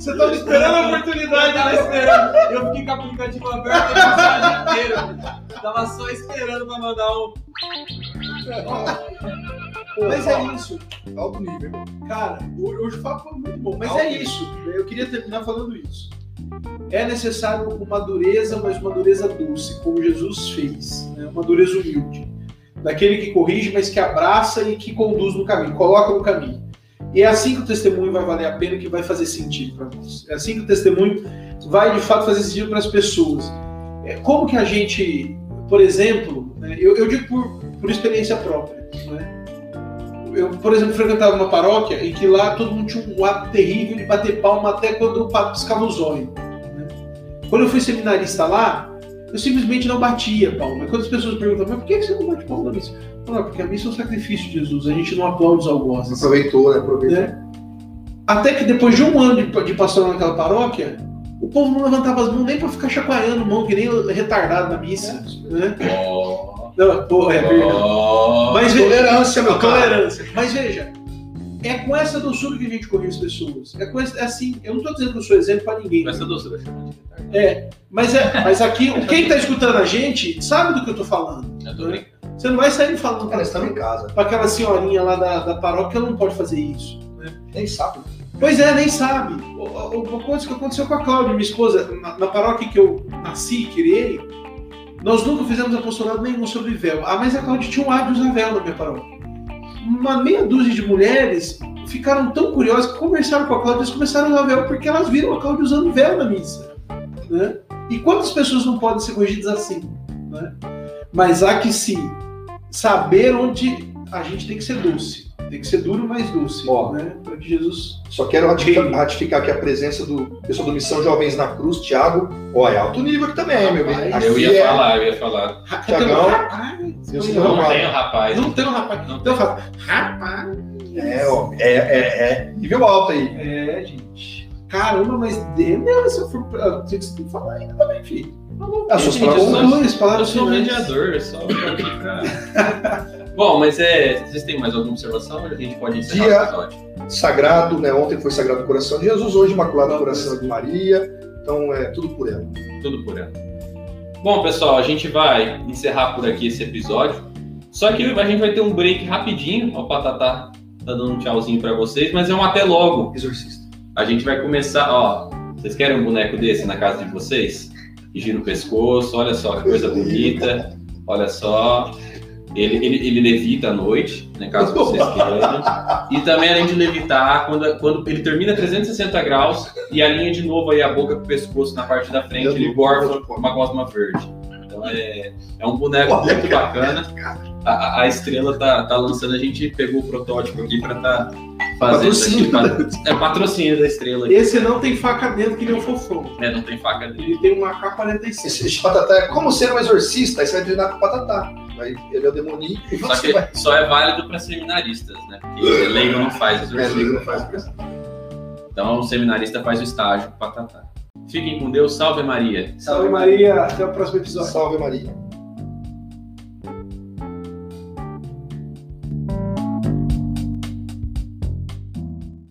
Você estava esperando a oportunidade. tava esperando. Eu fiquei com o aplicativo aberto a mensagem inteira. Tava só esperando pra mandar um. Mas é isso. Alto nível. Cara, hoje o papo foi muito bom. Mas é isso. Eu queria terminar falando isso. É necessário uma dureza, mas uma dureza doce, como Jesus fez. né? Uma dureza humilde. Daquele que corrige, mas que abraça e que conduz no caminho, coloca no caminho. E é assim que o testemunho vai valer a pena, que vai fazer sentido para nós. É assim que o testemunho vai de fato fazer sentido para as pessoas. É, Como que a gente, por exemplo, né, eu, eu digo por, por experiência própria, né? Eu, por exemplo, frequentava uma paróquia em que lá todo mundo tinha um ato terrível de bater palma até quando o padre piscava os olhos. né? Quando eu fui seminarista lá, eu simplesmente não batia palma. Quando as pessoas perguntam, mas por que você não bate palma na missa? Eu falo, "Ah, porque a missa é um sacrifício de Jesus, a gente não aplaude os algozes. Aproveitou, né? Aproveitou. Né? Até que depois de um ano de, de pastoral naquela paróquia, o povo não levantava as mãos nem pra ficar chacoalhando mão, que nem retardado na missa. Né? Ó. Não, pô, é verdade. Ó. Mas ve- Tolerância, meu cara. Tolerância. Mas veja, É com essa doçura que a gente corrige as pessoas. É com esse, é assim, eu não tô dizendo que eu sou exemplo pra ninguém. Com essa doçura. É, mas, é, mas aqui, quem tá escutando a gente sabe do que eu tô falando. Eu tô brincando. Você não vai sair falando pra, estamos em casa. pra aquela senhorinha lá da, da paróquia que ela não pode fazer isso. Nem sabe. Pois é, nem sabe. O- o- Uma coisa que aconteceu com a Cláudia, minha esposa, na, na paróquia que eu nasci e criei, nós nunca fizemos apostolado nenhum sobre véu. Ah, mas a Cláudia tinha um hábito de usar véu na minha paróquia. Uma meia dúzia de mulheres ficaram tão curiosas que conversaram com a Cláudia, eles começaram a usar véu porque elas viram a Cláudia usando véu na missa. Né? E quantas pessoas não podem ser corrigidas assim? Né? Mas há que se saber onde a gente tem que ser doce. Tem que ser duro, mas doce. Ó. Né? Para que Jesus Só quero ratificar, ratificar aqui a presença do pessoal do Missão Jovens na Cruz, Thiago. Ó, é alto nível aqui também, meu bem. Rapaz, Aqui Eu ia é- falar, eu ia falar. Tiagão. Rapaz, Deus não, não Não tem rapaz. não tem um rapaz. Não eu falo, rapaz. É, ó, é, é, é nível alto aí. É, gente. Caramba, mas Deus, se eu for. ah, Tem que falar ainda também, filho. Ah, suas Gente, palavras- eu sou- Eu sou finais. mediador, só tô aqui pra... [LAUGHS] Bom, mas é. Vocês têm mais alguma observação? A gente pode encerrar Dia- o episódio. Sagrado, né? Ontem foi Sagrado Coração de Jesus, hoje Imaculado Coração de Maria. Então é tudo por ela. Tudo por ela. Bom, pessoal, a gente vai encerrar por aqui esse episódio. Só que a gente vai ter um break rapidinho. O Patatá tá dando um tchauzinho pra vocês, mas é um até logo. Exorcista. A gente vai começar, ó. Vocês querem um boneco desse na casa de vocês? Gira o pescoço, olha só que coisa bonita. Olha só. Ele, ele, ele levita à noite, né, caso [LAUGHS] vocês queiram. E também, além de levitar, quando, quando ele termina 360 graus e alinha de novo aí a boca com o pescoço na parte da frente, ele borfa uma gosma verde. Então é, é um boneco Olha, muito bacana. A, a- a estrela tá, tá lançando, a gente pegou o protótipo aqui para tá isso aqui. Patrocínio. pa- É patrocínio da estrela aqui. Esse não tem faca dentro que nem o fofão. É, não tem faca dele. Ele tem um AK-47. Esse, esse patatá é como ser um exorcista, aí você vai treinar com o patatá. Aí ele é o demoninho e Só que vai. só é válido para seminaristas, né? Porque leigo não faz É, liga, não faz. Então o seminarista faz o estágio patatá. Fiquem com Deus, salve Maria. Salve Maria, até o próximo episódio. Salve Maria.